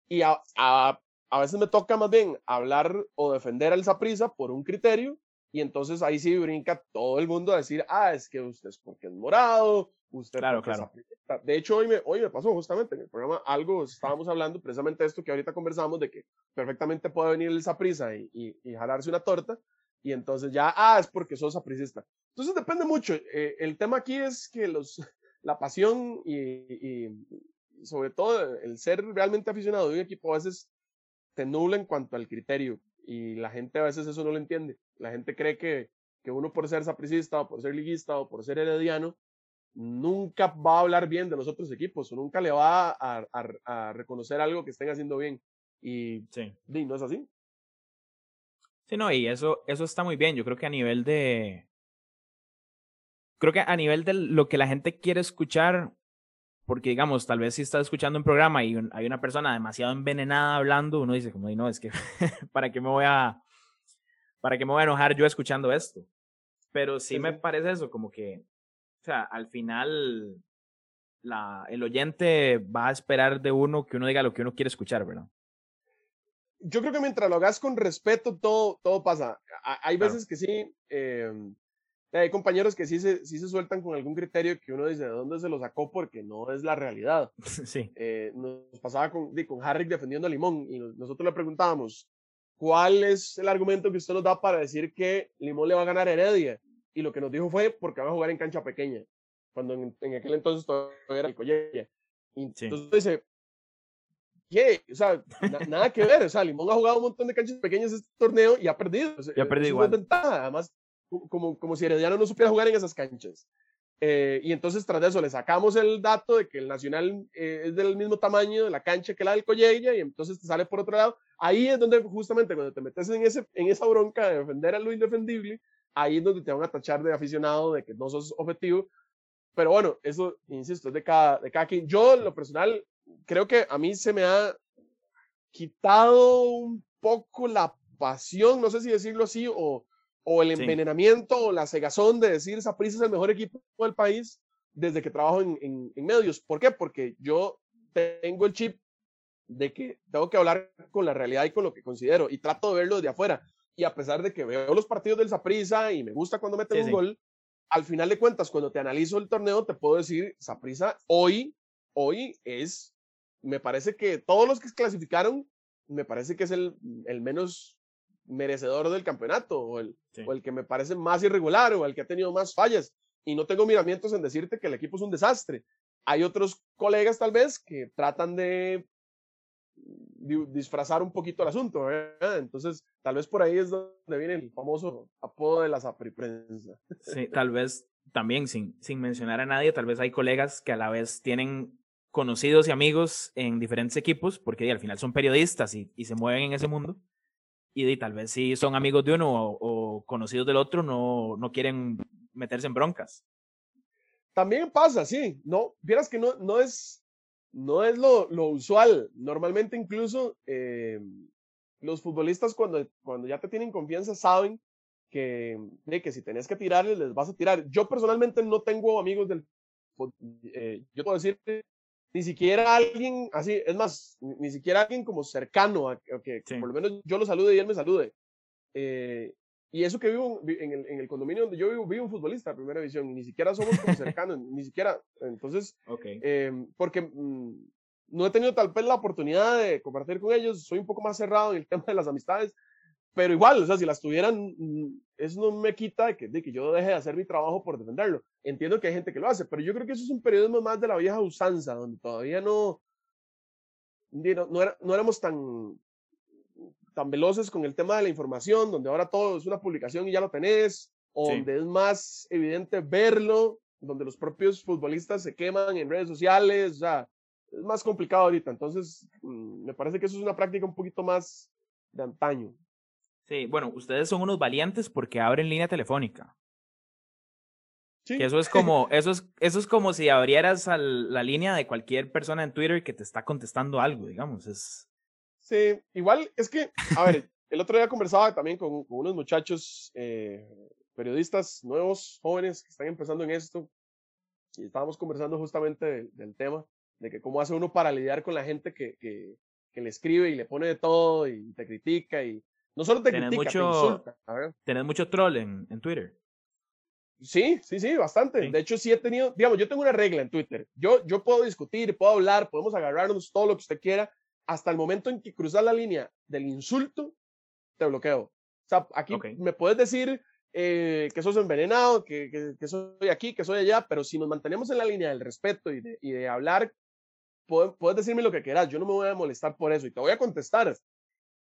Y a, a, a veces me toca más bien hablar o defender al Saprisa por un criterio y entonces ahí sí brinca todo el mundo a decir, ah, es que usted es porque es morado, usted Claro, es claro. sapricista". De hecho, hoy me, hoy me pasó justamente en el programa algo, estábamos hablando precisamente de esto que ahorita conversamos, de que perfectamente puede venir el saprisa y, y, y jalarse una torta y entonces ya, ah, es porque sos sapricista. Entonces depende mucho. eh, el tema aquí es que los, la pasión y- y sobre todo el ser realmente aficionado de un equipo a veces te nubla en cuanto al criterio y la gente a veces eso no lo entiende. La gente cree que, que uno por ser sapricista o por ser liguista o por ser herediano nunca va a hablar bien de los otros equipos o nunca le va a, a- a reconocer algo que estén haciendo bien. Y, Sí. no es así. Sí, no, y eso, eso está muy bien. Yo creo que a nivel de. Creo que a nivel de lo que la gente quiere escuchar, porque digamos, tal vez si estás escuchando un programa y un- hay una persona demasiado envenenada hablando, uno dice, como, "Ay, no, es que, ¿para qué me voy a. ¿Para qué me voy a enojar yo escuchando esto? Pero sí, Sí, me sí. parece eso, como que. O sea, al final. La, el oyente va a esperar de uno que uno diga lo que uno quiere escuchar, ¿verdad? yo creo que mientras lo hagas con respeto, todo, todo pasa. Hay Claro. veces que sí, eh, hay compañeros que sí se, sí se sueltan con algún criterio que uno dice, ¿de dónde se lo sacó? Porque no es la realidad. sí. Eh, nos pasaba con, con Harrick defendiendo a Limón y nos- nosotros le preguntábamos, ¿cuál es el argumento que usted nos da para decir que Limón le va a ganar a Heredia? Y lo que nos dijo fue porque va a jugar en cancha pequeña, cuando en, en aquel entonces todavía era el Collella. Y Sí. entonces dice, ¿qué? O sea, na- nada que ver. O sea, Limón ha jugado un montón de canchas pequeñas este torneo y ha perdido. O sea, Y ha perdido igual. ventaja. Además, como, como si Herediano no supiera jugar en esas canchas. Eh, y entonces, tras de eso, le sacamos el dato de que el Nacional eh, es del mismo tamaño de la cancha que la del Collella, y entonces te sale por otro lado. Ahí es donde, justamente, cuando te metes en, ese, en esa bronca de defender a lo indefendible, ahí es donde te van a tachar de aficionado, de que no sos objetivo. Pero bueno, eso, insisto, es de cada, de cada quien. Yo, lo personal, creo que a mí se me ha quitado un poco la pasión, no sé si decirlo así, o, o el Sí. envenenamiento o la cegazón de decir Saprissa es el mejor equipo del país desde que trabajo en, en- en medios. ¿Por qué? Porque yo tengo el chip de que tengo que hablar con la realidad y con lo que considero y trato de verlo desde afuera. Y a pesar de que veo los partidos del Saprissa y me gusta cuando meten Sí, un sí. gol, al final de cuentas, cuando te analizo el torneo, te puedo decir, Saprissa hoy, hoy es, me parece que todos los que clasificaron, me parece que es el, el menos merecedor del campeonato, o el, Sí. o el que me parece más irregular, o el que ha tenido más fallas. Y no tengo miramientos en decirte que el equipo es un desastre. Hay otros colegas tal vez que tratan de di- disfrazar un poquito el asunto, ¿verdad? Entonces, tal vez por ahí es donde viene el famoso apodo de la sapriprensa. Sí, tal vez también, sin, sin mencionar a nadie, tal vez hay colegas que a la vez tienen conocidos y amigos en diferentes equipos, porque al final son periodistas y, y se mueven en ese mundo. Y tal vez si son amigos de uno o, conocidos del otro, no, no quieren meterse en broncas. También pasa, sí, no, vieras que no, no es, no es lo, lo usual. Normalmente incluso eh, los futbolistas cuando, cuando ya te tienen confianza saben que, que si tenés que tirarles, les vas a tirar. Yo personalmente no tengo amigos del eh, yo puedo decir ni siquiera alguien así, es más, ni, ni siquiera alguien como cercano a, a que Sí. por lo menos yo lo salude y él me salude. Eh, y eso que vivo vi- en el, en el condominio donde yo vivo, vivo un futbolista de primera división, y ni siquiera somos como cercanos, ni siquiera. Entonces, eh, porque mm, no he tenido tal vez la oportunidad de compartir con ellos, soy un poco más cerrado en el tema de las amistades, pero igual, o sea, si las tuvieran, mm, eso no me quita de que, de que yo deje de hacer mi trabajo por defenderlo. Entiendo que hay gente que lo hace, pero yo creo que eso es un periodismo más de la vieja usanza, donde todavía no, no, no, era- no éramos tan, tan veloces con el tema de la información, donde ahora todo es una publicación y ya lo tenés, o Sí. donde es más evidente verlo, donde los propios futbolistas se queman en redes sociales, o sea, es más complicado ahorita. Entonces, mm, me parece que eso es una práctica un poquito más de antaño. Sí, bueno, ustedes son unos valientes porque abren línea telefónica. Sí, Que eso es como, eso es, eso es como si abrieras al- la línea de cualquier persona en Twitter que te está contestando algo, digamos. Es, sí, igual es que, a ver, el otro día conversaba también con, con unos muchachos eh, periodistas nuevos, jóvenes que están empezando en esto, y estábamos conversando justamente del, del tema, de que cómo hace uno para lidiar con la gente que, que, que le escribe y le pone de todo y te critica y no solo te Tenés critica, te mucho- insulta. a ver. tenés mucho troll en, en Twitter. Sí, sí, sí, bastante. Sí. De hecho, sí he tenido, digamos, yo tengo una regla en Twitter. Yo, yo puedo discutir, puedo hablar, podemos agarrarnos todo lo que usted quiera. Hasta el momento en que cruzas la línea del insulto, te bloqueo. O sea, aquí Ok. me puedes decir eh, que sos envenenado, que, que, que soy aquí, que soy allá, pero si nos mantenemos en la línea del respeto y de, y de hablar, puedes, puedes decirme lo que quieras. Yo no me voy a molestar por eso y te voy a contestar.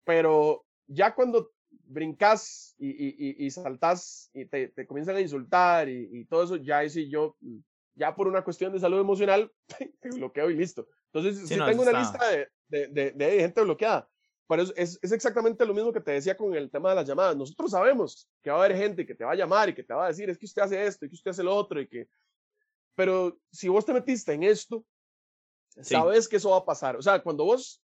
Pero ya cuando brincas y, y, y, saltas y te, te comienzan a insultar y, y todo eso, ya sí yo, mm, ya por una cuestión de salud emocional, te bloqueo y listo. Entonces, Sí, no, tengo una está- lista de, de, de, de gente bloqueada. Pero es, es, es exactamente lo mismo que te decía con el tema de las llamadas. Nosotros sabemos que va a haber gente que te va a llamar y que te va a decir, es que usted hace esto y que usted hace lo otro y que... Pero si vos te metiste en esto, Sí. sabes que eso va a pasar. O sea, cuando vos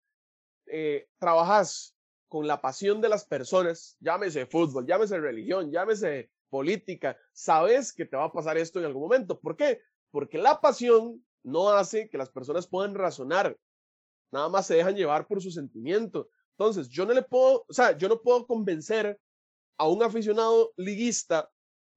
eh, trabajas con la pasión de las personas, llámese fútbol, llámese religión, llámese política, sabes que te va a pasar esto en algún momento. ¿Por qué? Porque la pasión no hace que las personas puedan razonar, nada más se dejan llevar por su sentimiento. Entonces, yo no le puedo, o sea, yo no puedo convencer a un aficionado liguista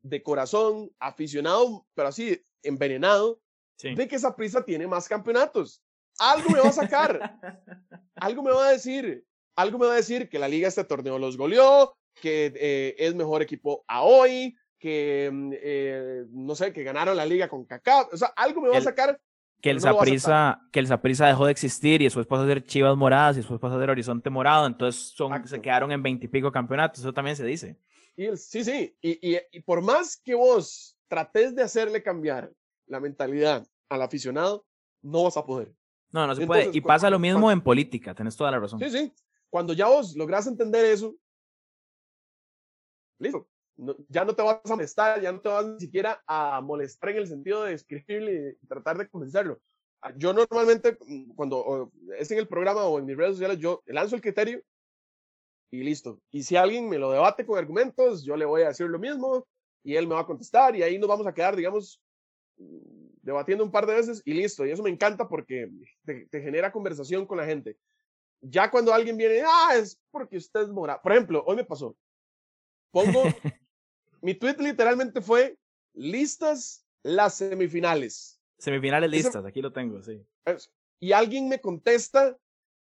de corazón, aficionado, pero así, envenenado, Sí. de que esa prisa tiene más campeonatos. Algo me va a sacar, algo me va a decir, algo me va a decir que la liga este torneo los goleó, que eh, es mejor equipo a hoy, que mm, eh, no sé, que ganaron la liga con Kaká, o sea, algo me va a sacar. que el no lo vas a Saprissa, que el Saprissa dejó de existir y después pasó a ser Chivas moradas y después pasó a ser Horizonte morado, entonces son, se quedaron en veintipico campeonatos, eso también se dice. Y el- sí, sí, y, y- y por más que vos trates de hacerle cambiar la mentalidad al aficionado, no vas a poder. No, no se puede. Y pasa lo mismo en política, tenés toda la razón. Sí, sí. Cuando ya vos logras entender eso, listo. No- ya no te vas a molestar, ya no te vas ni siquiera a molestar en el sentido de escribirle y tratar de convencerlo. Ah, Yo normalmente, mm, cuando es en el programa o en mis redes sociales, yo lanzo el criterio y listo. Y si alguien me lo debate con argumentos, yo le voy a decir lo mismo y él me va a contestar y ahí nos vamos a quedar, digamos, mm, debatiendo un par de veces y listo. Y eso me encanta porque te, te genera conversación con la gente. Ya cuando alguien viene, ah, es porque usted es morado. Por ejemplo, hoy me pasó. Pongo, mi tweet literalmente fue, listas las semifinales. Semifinales listas, aquí lo tengo, sí. Es- Y alguien me contesta,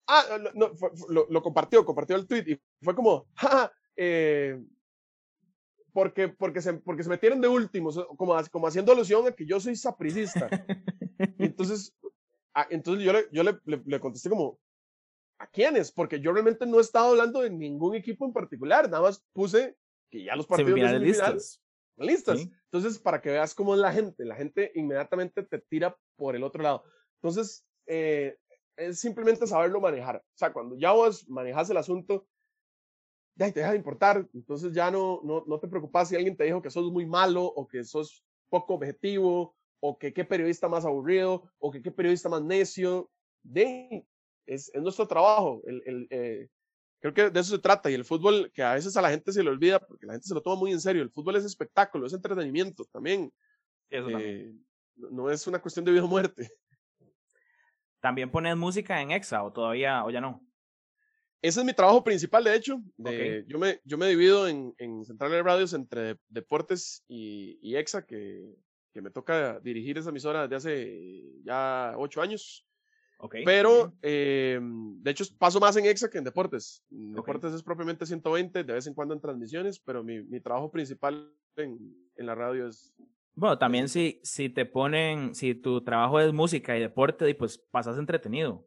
ah, no, lo, lo compartió, compartió el tweet y fue como, ja, eh, porque, porque, se, porque se metieron de últimos, como, como haciendo alusión a que yo soy sapricista. Entonces, ah, entonces yo, le, yo le, le- le contesté como, ¿a quiénes? Porque yo realmente no he estado hablando de ningún equipo en particular, nada más puse que ya los partidos de Semifinales semifinal listas. listas. Sí. Entonces, para que veas cómo es la gente, la gente inmediatamente te tira por el otro lado. Entonces, eh, es simplemente saberlo manejar. O sea, cuando ya vos manejas el asunto, ya te deja de importar. Entonces ya no, no, no te preocupas si alguien te dijo que sos muy malo o que sos poco objetivo o que qué periodista más aburrido, o que qué periodista más necio. De, es, es nuestro trabajo. El, el, eh, creo que de eso se trata. Y el fútbol, que a veces a la gente se le olvida, porque la gente se lo toma muy en serio. El fútbol es espectáculo, es entretenimiento también. Eso también. Eh, no no es una cuestión de vida o muerte. ¿También pones música en Exa o todavía, o ya no? Ese es mi trabajo principal, de hecho. De, yo, me, yo me divido en, en centrales radios entre deportes y, y EXA, que, que me toca dirigir esa emisora desde hace ya ocho años. Pero, eh, de hecho, paso más en EXA que en deportes. En deportes es propiamente 120, de vez en cuando en transmisiones, pero mi, mi trabajo principal en, en la radio es... Bueno, también si, si te ponen, si tu trabajo es música y deporte, y pues pasas entretenido.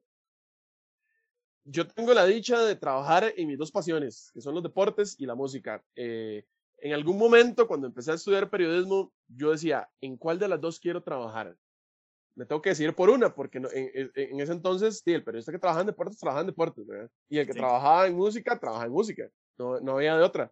Yo tengo la dicha de trabajar en mis dos pasiones, que son los deportes y la música. Eh, en algún momento, cuando empecé a estudiar periodismo, yo decía, ¿en cuál de las dos quiero trabajar? Me tengo que decidir por una, porque en- en ese entonces, sí, el periodista que trabajaba en deportes, trabajaba en deportes, ¿verdad? Y el que Sí. trabajaba en música, trabajaba en música. No, no había de otra.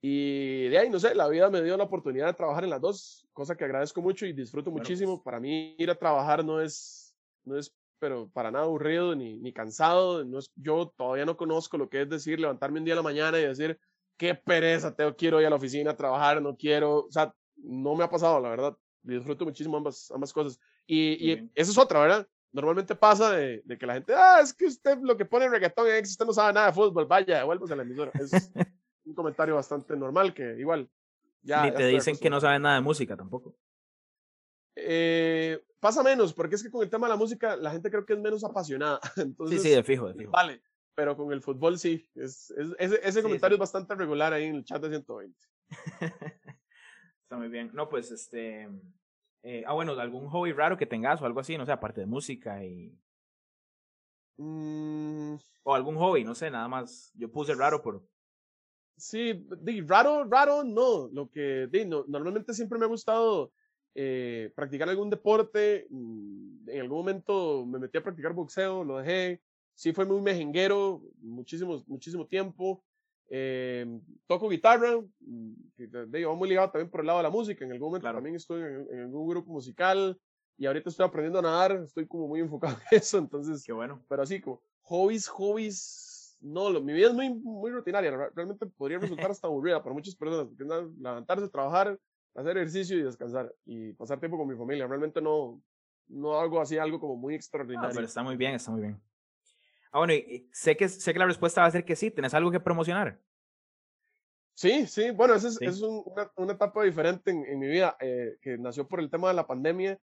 Y de ahí, no sé, la vida me dio la oportunidad de trabajar en las dos, cosa que agradezco mucho y disfruto Bueno, muchísimo. pues. Para mí, ir a trabajar no es, no es, pero para nada aburrido ni, ni cansado. No es, yo todavía no conozco lo que es decir, levantarme un día a la mañana y decir, qué pereza, tengo, quiero ir a la oficina a trabajar, no quiero, o sea, no me ha pasado, la verdad. Disfruto muchísimo ambas, ambas cosas. Y, esa es otra, ¿verdad? Normalmente pasa de, de que la gente, ah, es que usted lo que pone en reggaetón es, usted no sabe nada de fútbol, vaya, devuélvase a la emisora. Es un comentario bastante normal que igual. Ya, Ni te dicen que no sabes nada de música tampoco. Eh, pasa menos, porque es que con el tema de la música la gente creo que es menos apasionada. Entonces, Sí, sí, de fijo, de fijo. vale. Pero con el fútbol sí. Es, es- ese ese Sí, comentario sí. es bastante regular ahí en el chat de 120. Está muy bien. No, pues este. Eh, ah, bueno, algún hobby raro que tengas o algo así, no sé, aparte de música y. Mm, O algún hobby, no sé, nada más. Yo puse raro por. sí, di, raro, raro, no. Lo que di, no, normalmente siempre me ha gustado eh, practicar algún deporte. mm, En algún momento me metí a practicar boxeo, lo dejé. Sí, fue muy mejenguero, muchísimo, muchísimo tiempo. Eh, toco guitarra, mm, que va muy ligado también por el lado de la música. En algún momento Claro. también estoy en, en algún grupo musical y ahorita estoy aprendiendo a nadar. Estoy como muy enfocado en eso, entonces Qué bueno. pero así como hobbies, hobbies, no, lo- mi vida es muy, muy rutinaria, re- realmente podría resultar hasta aburrida para muchas personas, levantarse, trabajar, hacer ejercicio y descansar y pasar tiempo con mi familia, realmente no, no hago así algo como muy Ah, extraordinario. pero está muy bien, está muy bien. Ah, bueno, y- sé que, sé que la respuesta va a ser que sí. ¿Tenés algo que promocionar? Sí, sí, bueno, esa es, Sí. es un- una, una etapa diferente en, en mi vida, eh, que nació por el tema de la pandemia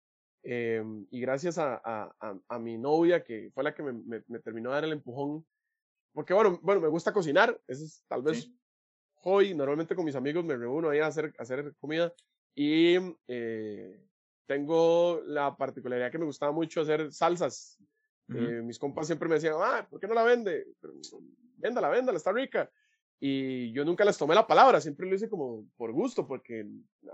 eh, y gracias a, a, a, a mi novia, que fue la que me, me, me terminó de dar el empujón, porque bueno, bueno, me gusta cocinar, ese es tal vez Sí. hobby, normalmente con mis amigos me reúno ahí a hacer, hacer comida y eh, tengo la particularidad que me gustaba mucho hacer salsas. Ujú. Eh, mis compas siempre me decían, ah, ¿por qué no la vende? Véndala, véndala, está rica. Y yo nunca les tomé la palabra, siempre lo hice como por gusto, porque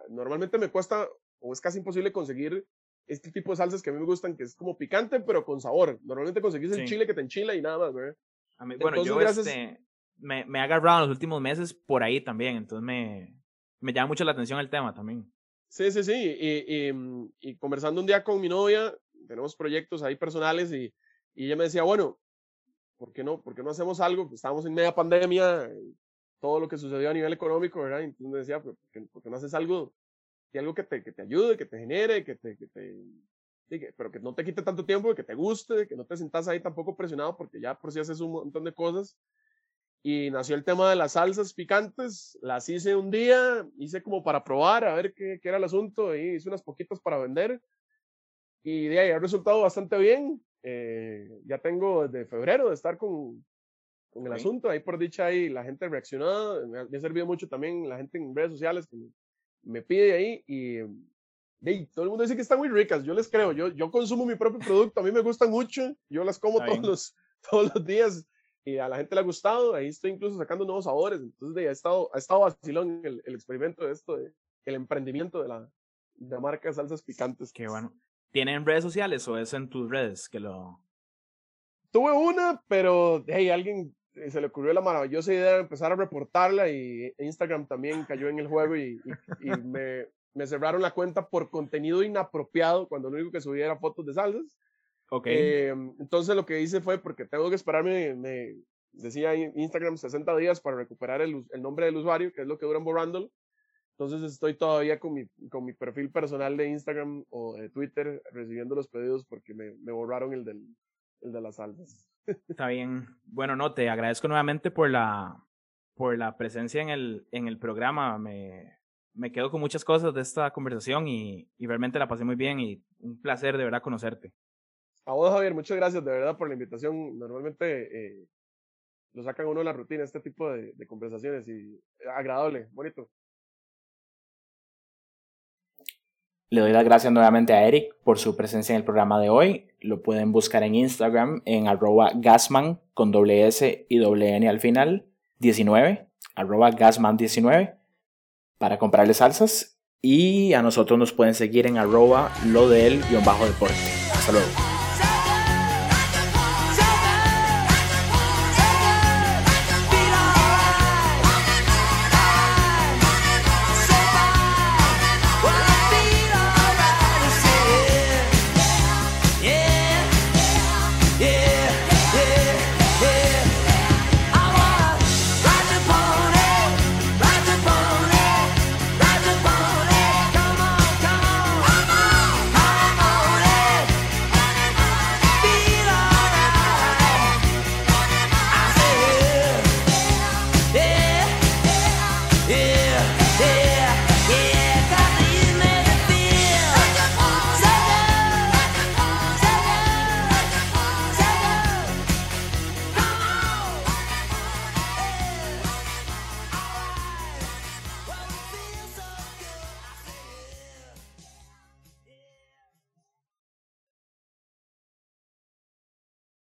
normalmente me cuesta o es casi imposible conseguir este tipo de salsas que a mí me gustan, que es como picante, pero con sabor. Normalmente conseguís el Sí. chile que te enchila y nada más, ¿verdad? A mí- bueno, Entonces, yo gracias- este, me, me he agarrado en los últimos meses por ahí también, entonces me, me llama mucho la atención el tema también. Sí, sí, sí. Y, y, mm, y conversando un día con mi novia, tenemos proyectos ahí personales y, y ella me decía, bueno, ¿por qué no, por qué no hacemos algo? Pues estábamos en media pandemia, eh, todo lo que sucedió a nivel económico, ¿verdad? Y entonces me decía, "¿Por qué, por qué no haces algo, que algo que te, que te ayude, que te genere, que te, que te, sí, pero que no te quite tanto tiempo, que te guste, que no te sientas ahí tampoco presionado porque ya por si haces un montón de cosas. Y nació el tema de las salsas picantes, las hice un día, hice como para probar, a ver qué, qué era el asunto, y hice unas poquitas para vender. Y de ahí ha resultado bastante bien. Eh, ya tengo desde febrero de estar con, con el Ok. asunto, ahí por dicha ahí la gente reaccionó, me ha, me ha servido mucho también la gente en redes sociales que me, me pide ahí y todo el mundo dice que están muy ricas, yo les creo, yo, yo consumo mi propio producto, a mí me gustan mucho, yo las como Está todos bien. los, todos los días y a la gente le ha gustado, ahí estoy incluso sacando nuevos sabores, entonces de ha estado, ha estado vacilón el, el experimento de esto, de, el emprendimiento de la, de marca de salsas picantes. Qué bueno. ¿Tienen redes sociales o es en tus redes que lo... Tuve una, pero hey, alguien eh, se le ocurrió la maravillosa idea de empezar a reportarla y Instagram también cayó en el juego y, y- y me, me cerraron la cuenta por contenido inapropiado cuando lo único que subía era fotos de salsas. Ok. Eh, entonces lo que hice fue, porque tengo que esperarme, me decía Instagram 60 días para recuperar el, el nombre del usuario, que es lo que duran borrándolo. Entonces estoy todavía con mi, con mi perfil personal de Instagram o de Twitter recibiendo los pedidos porque me, me borraron el, del, el de las salsas. Está bien. Bueno, no, te agradezco nuevamente por la, por la presencia en el, en el programa. Me, me quedo con muchas cosas de esta conversación y, y realmente la pasé muy bien y un placer de verdad conocerte. A vos, Javier, muchas gracias de verdad por la invitación. Normalmente eh, lo sacan uno de la rutina, este tipo de, de conversaciones y agradable, bonito. Le doy las gracias nuevamente a Eric por su presencia en el programa de hoy. Lo pueden buscar en Instagram en arroba gasman con doble S y doble N al final, 19, arroba gasman19 para comprarle salsas. Y a nosotros nos pueden seguir en arroba lo del guion bajo deporte. Hasta luego.